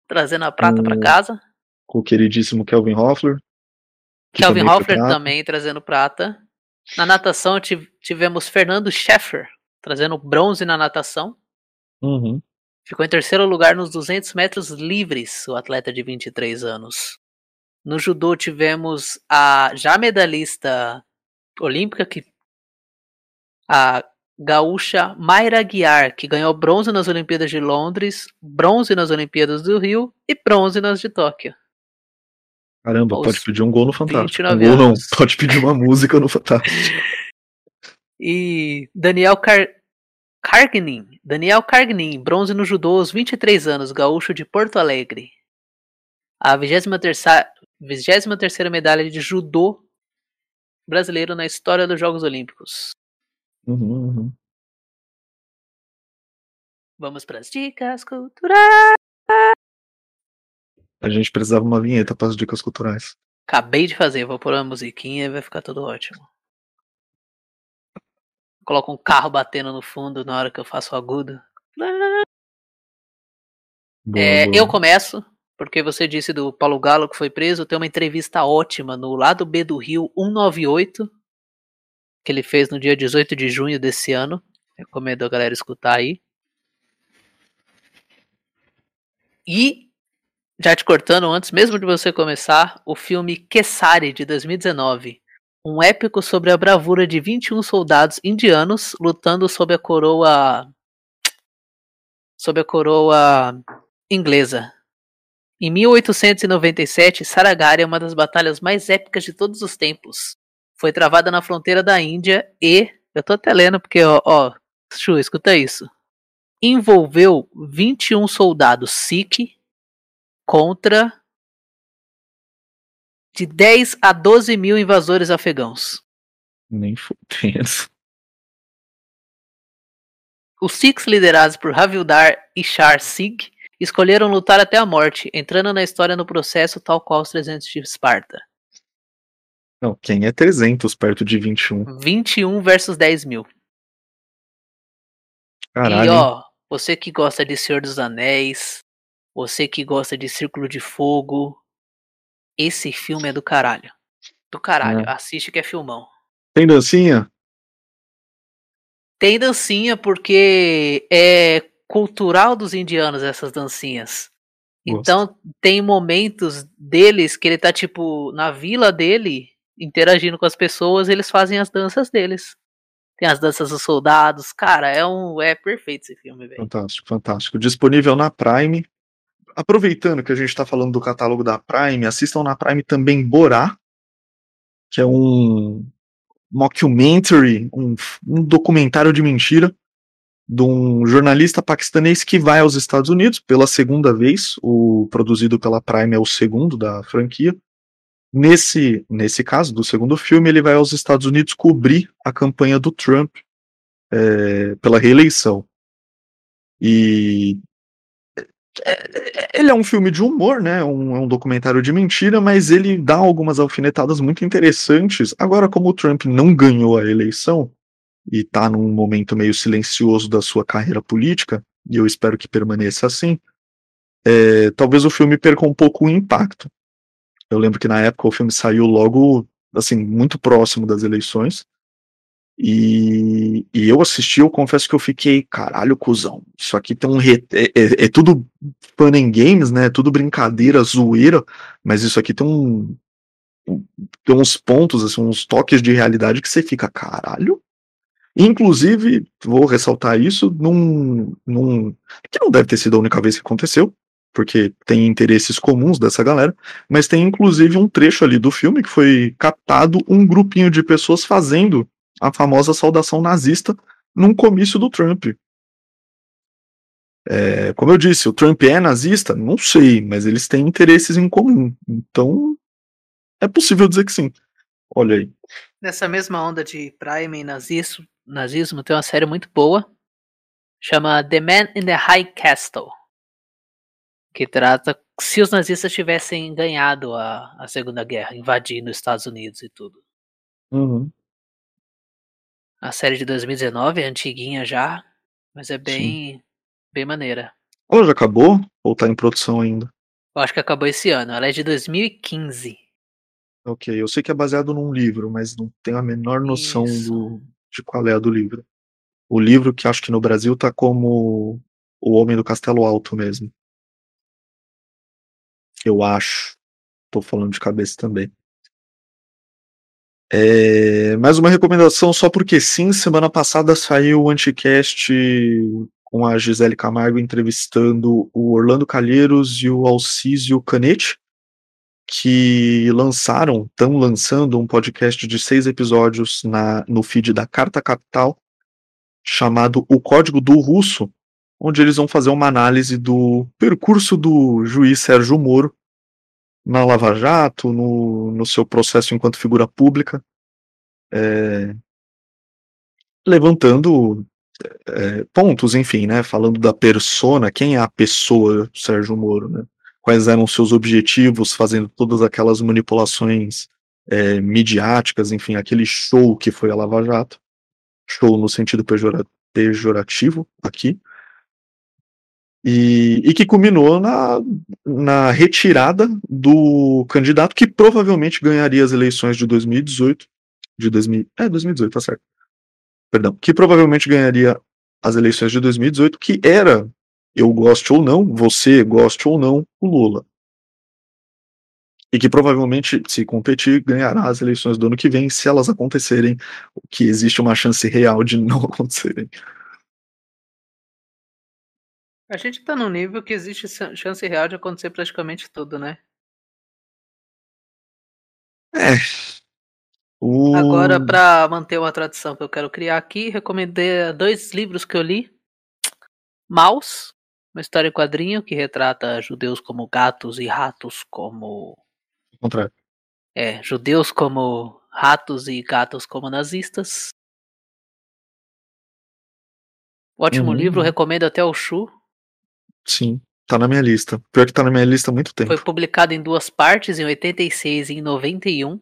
trazendo a prata pra Hum. casa. Com o queridíssimo Kelvin Hoffler. Kelvin Hoffler também trazendo prata. Na natação tiv- tivemos Fernando Scheffer trazendo bronze na natação. Uhum. Ficou em terceiro lugar nos 200 metros livres, o atleta de 23 anos. No judô tivemos a já medalhista olímpica, que a gaúcha Mayra Guiar, que ganhou bronze nas Olimpíadas de Londres, bronze nas Olimpíadas do Rio e bronze nas de Tóquio. Caramba, Aos pode pedir um gol no Fantástico. Um 29 gol não, pode pedir uma música no Fantástico. E Daniel Car... Cargnin, Daniel Cargnin, bronze no judô aos 23 anos, gaúcho de Porto Alegre. A 23ª 23ª medalha de judô brasileiro na história dos Jogos Olímpicos. Uhum, uhum. Vamos para as dicas culturais. A gente precisava de uma vinheta para as dicas culturais. Acabei de fazer, vou pôr uma musiquinha e vai ficar tudo ótimo. Coloco um carro batendo no fundo na hora que eu faço o agudo. Boa, É, boa. eu começo, porque você disse do Paulo Galo que foi preso. Tem uma entrevista ótima no Lado B do Rio 198, que ele fez no dia 18 de junho desse ano. Recomendo a galera escutar aí. E, já te cortando antes, mesmo de você começar, o filme Kessari de 2019. Um épico sobre a bravura de 21 soldados indianos lutando sob a coroa. sob a coroa inglesa. Em 1897, Saragari é uma das batalhas mais épicas de todos os tempos. Foi travada na fronteira da Índia e. Eu tô até lendo porque, ó, ó Chu, escuta isso. Envolveu 21 soldados Sikh contra de 10 a 12 mil invasores afegãos. Nem fudendo. Os Sikhs, liderados por Havildar Ishar Singh, escolheram lutar até a morte, entrando na história no processo tal qual os 300 de Esparta. Não, quem é 300 perto de 21? 21 versus 10 mil. Caralho. E ó, você que gosta de Senhor dos Anéis, você que gosta de Círculo de Fogo, esse filme é do caralho. Do caralho, É. assiste que é filmão. Tem dancinha? Tem dancinha porque é cultural dos indianos essas dancinhas. Gosto. Então tem momentos deles que ele tá tipo na vila dele, interagindo com as pessoas, eles fazem as danças deles. Tem as danças dos soldados, cara, é um é perfeito esse filme, velho. Fantástico, fantástico. Disponível na Prime. Aproveitando que a gente está falando do catálogo da Prime, assistam na Prime também Borá, que é um mockumentary, um, um documentário de mentira de um jornalista paquistanês que vai aos Estados Unidos pela segunda vez. O produzido pela Prime é o segundo da franquia. Nesse, nesse caso, do segundo filme, ele vai aos Estados Unidos cobrir a campanha do Trump é, pela reeleição. E é- ele é um filme de humor, né? Um, é um documentário de mentira, mas ele dá algumas alfinetadas muito interessantes. Agora, como o Trump não ganhou a eleição e tá num momento meio silencioso da sua carreira política, e eu espero que permaneça assim, é, talvez o filme perca um pouco o impacto. Eu lembro que na época o filme saiu logo, assim, muito próximo das eleições. E, e eu assisti, eu confesso que eu fiquei, caralho, cuzão. Isso aqui tem um. Re... É, é- é tudo fun and games, né? É tudo brincadeira, zoeira, mas isso aqui tem um. Tem uns pontos, assim, uns toques de realidade que você fica, caralho. Inclusive, vou ressaltar isso num, num. Que não deve ter sido a única vez que aconteceu. porque tem interesses comuns dessa galera, mas tem inclusive um trecho ali do filme que foi captado um grupinho de pessoas fazendo a famosa saudação nazista num comício do Trump. É, como eu disse, o Trump é nazista? Não sei, mas eles têm interesses em comum. Então, é possível dizer que sim. Olha aí. Nessa mesma onda de Prime e nazismo, nazismo, tem uma série muito boa, chama The Man in the High Castle, que trata se os nazistas tivessem ganhado a, a Segunda Guerra, invadindo os Estados Unidos e tudo. Uhum. A série de 2019 é antiguinha já, mas é bem, bem maneira. Ela já acabou ou tá em produção ainda? Eu acho que acabou esse ano. Ela é de 2015. Ok, eu sei que é baseado num livro, mas não tenho a menor noção do, de qual é a do livro. O livro que acho que no Brasil tá como O Homem do Castelo Alto mesmo. Eu acho. Tô falando de cabeça também. É, mais uma recomendação só porque sim, semana passada saiu o Anticast com a Gisele Camargo entrevistando o Orlando Calheiros e o Alcísio Canete, que lançaram, estão lançando um podcast de seis episódios na, no feed da Carta Capital, chamado O Código do Russo, onde eles vão fazer uma análise do percurso do juiz Sérgio Moro na Lava Jato, no, no seu processo enquanto figura pública, é, levantando é, pontos, enfim, né, falando da persona, quem é a pessoa Sérgio Moro, né, quais eram seus objetivos, fazendo todas aquelas manipulações é, midiáticas, enfim, aquele show que foi a Lava Jato, show no sentido pejora, pejorativo aqui, e, e, que culminou na, na retirada do candidato que provavelmente ganharia as eleições de 2018, de 2000, é 2018, tá certo. Perdão, que provavelmente ganharia as eleições de 2018, que era, eu goste ou não, você goste ou não, o Lula. E que provavelmente, se competir, ganhará as eleições do ano que vem, se elas acontecerem, que existe uma chance real de não acontecerem. A gente tá num nível que existe chance real de acontecer praticamente tudo, né? É. O... Agora, para manter uma tradição que eu quero criar aqui, recomendei dois livros que eu li. Maus, uma história em quadrinho que retrata judeus como gatos e ratos como. Ao contrário. É, judeus como ratos e gatos como nazistas. Ótimo Uhum. livro, recomendo até o Chu. Sim, tá na minha lista. Pior que tá na minha lista há muito tempo. Foi publicado em duas partes, em 86 e em 91.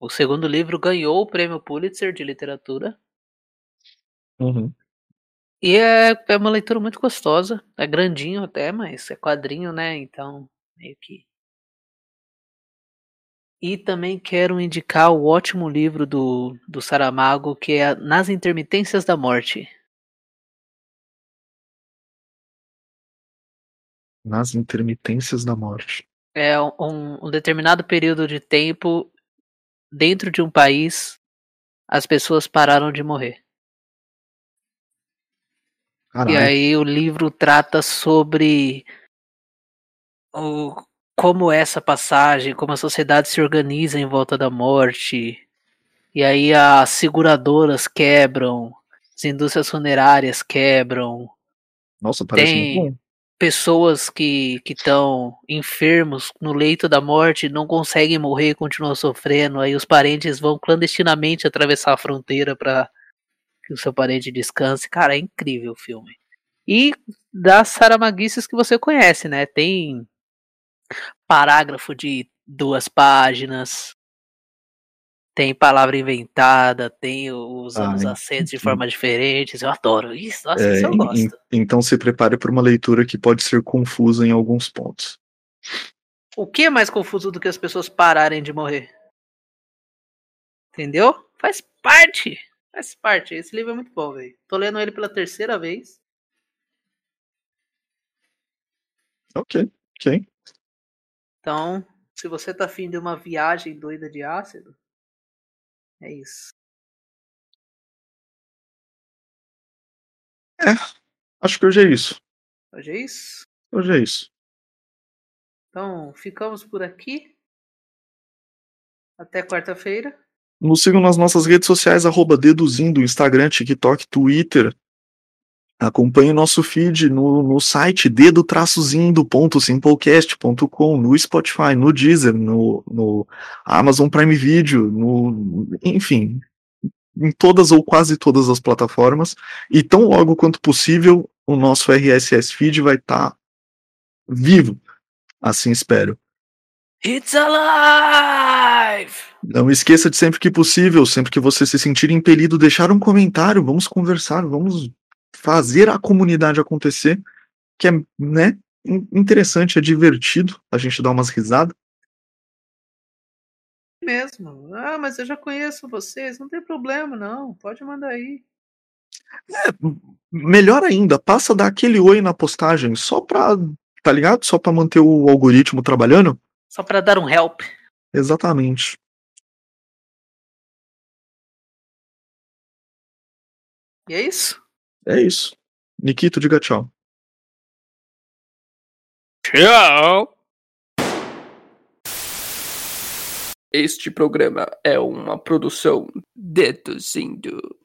O segundo livro ganhou o prêmio Pulitzer de literatura. Uhum. E é, é uma leitura muito gostosa. É grandinho até, mas é quadrinho, né? Então, meio que. E também quero indicar o ótimo livro do, do Saramago, que é Nas Intermitências da Morte. Nas intermitências da morte. É um, um determinado período de tempo dentro de um país, as pessoas pararam de morrer. Caralho. E aí o livro trata sobre o, como essa passagem, como a sociedade se organiza em volta da morte. E aí as seguradoras quebram, as indústrias funerárias quebram. Nossa, parece Tem- muito bom. Pessoas que estão enfermos no leito da morte não conseguem morrer, continuam sofrendo. Aí os parentes vão clandestinamente atravessar a fronteira para que o seu parente descanse. Cara, é incrível o filme. E das saramaguices que você conhece, né? Tem parágrafo de duas páginas, tem palavra inventada, tem usando Ah, os en- acentos de formas diferentes. Eu adoro isso. Nossa, É, isso eu gosto. em- então se prepare para uma leitura que pode ser confusa em alguns pontos. O que é mais confuso do que as pessoas pararem de morrer? Entendeu? Faz parte. Faz parte. Esse livro é muito bom, velho. Tô lendo ele pela terceira vez. Ok, ok. Então, se você tá afim de uma viagem doida de ácido, é isso. Acho que hoje é isso. Hoje é isso. Hoje é isso. Então, ficamos por aqui. Até quarta-feira. Nos sigam nas nossas redes sociais, arroba Deduzindo, Instagram, TikTok, Twitter. Acompanhe o nosso feed no, no site dedo-zindo.simplecast.com, no Spotify, no Deezer, no, no Amazon Prime Video, no, enfim, em todas ou quase todas as plataformas. E tão logo quanto possível, o nosso RSS feed vai estar tá vivo. Assim espero. It's alive! Não esqueça de sempre que possível, sempre que você se sentir impelido, deixar um comentário, vamos conversar, vamos fazer a comunidade acontecer, que é, né, interessante, é divertido a gente dar umas risadas. Mesmo. Ah, mas eu já conheço vocês, não tem problema, não. Pode mandar aí. É, melhor ainda, passa a dar aquele oi na postagem, só pra, tá ligado? Só pra manter o algoritmo trabalhando. Só pra dar um help. Exatamente. E é isso? É isso. Nikito, diga tchau. Tchau! Este programa é uma produção deduzindo.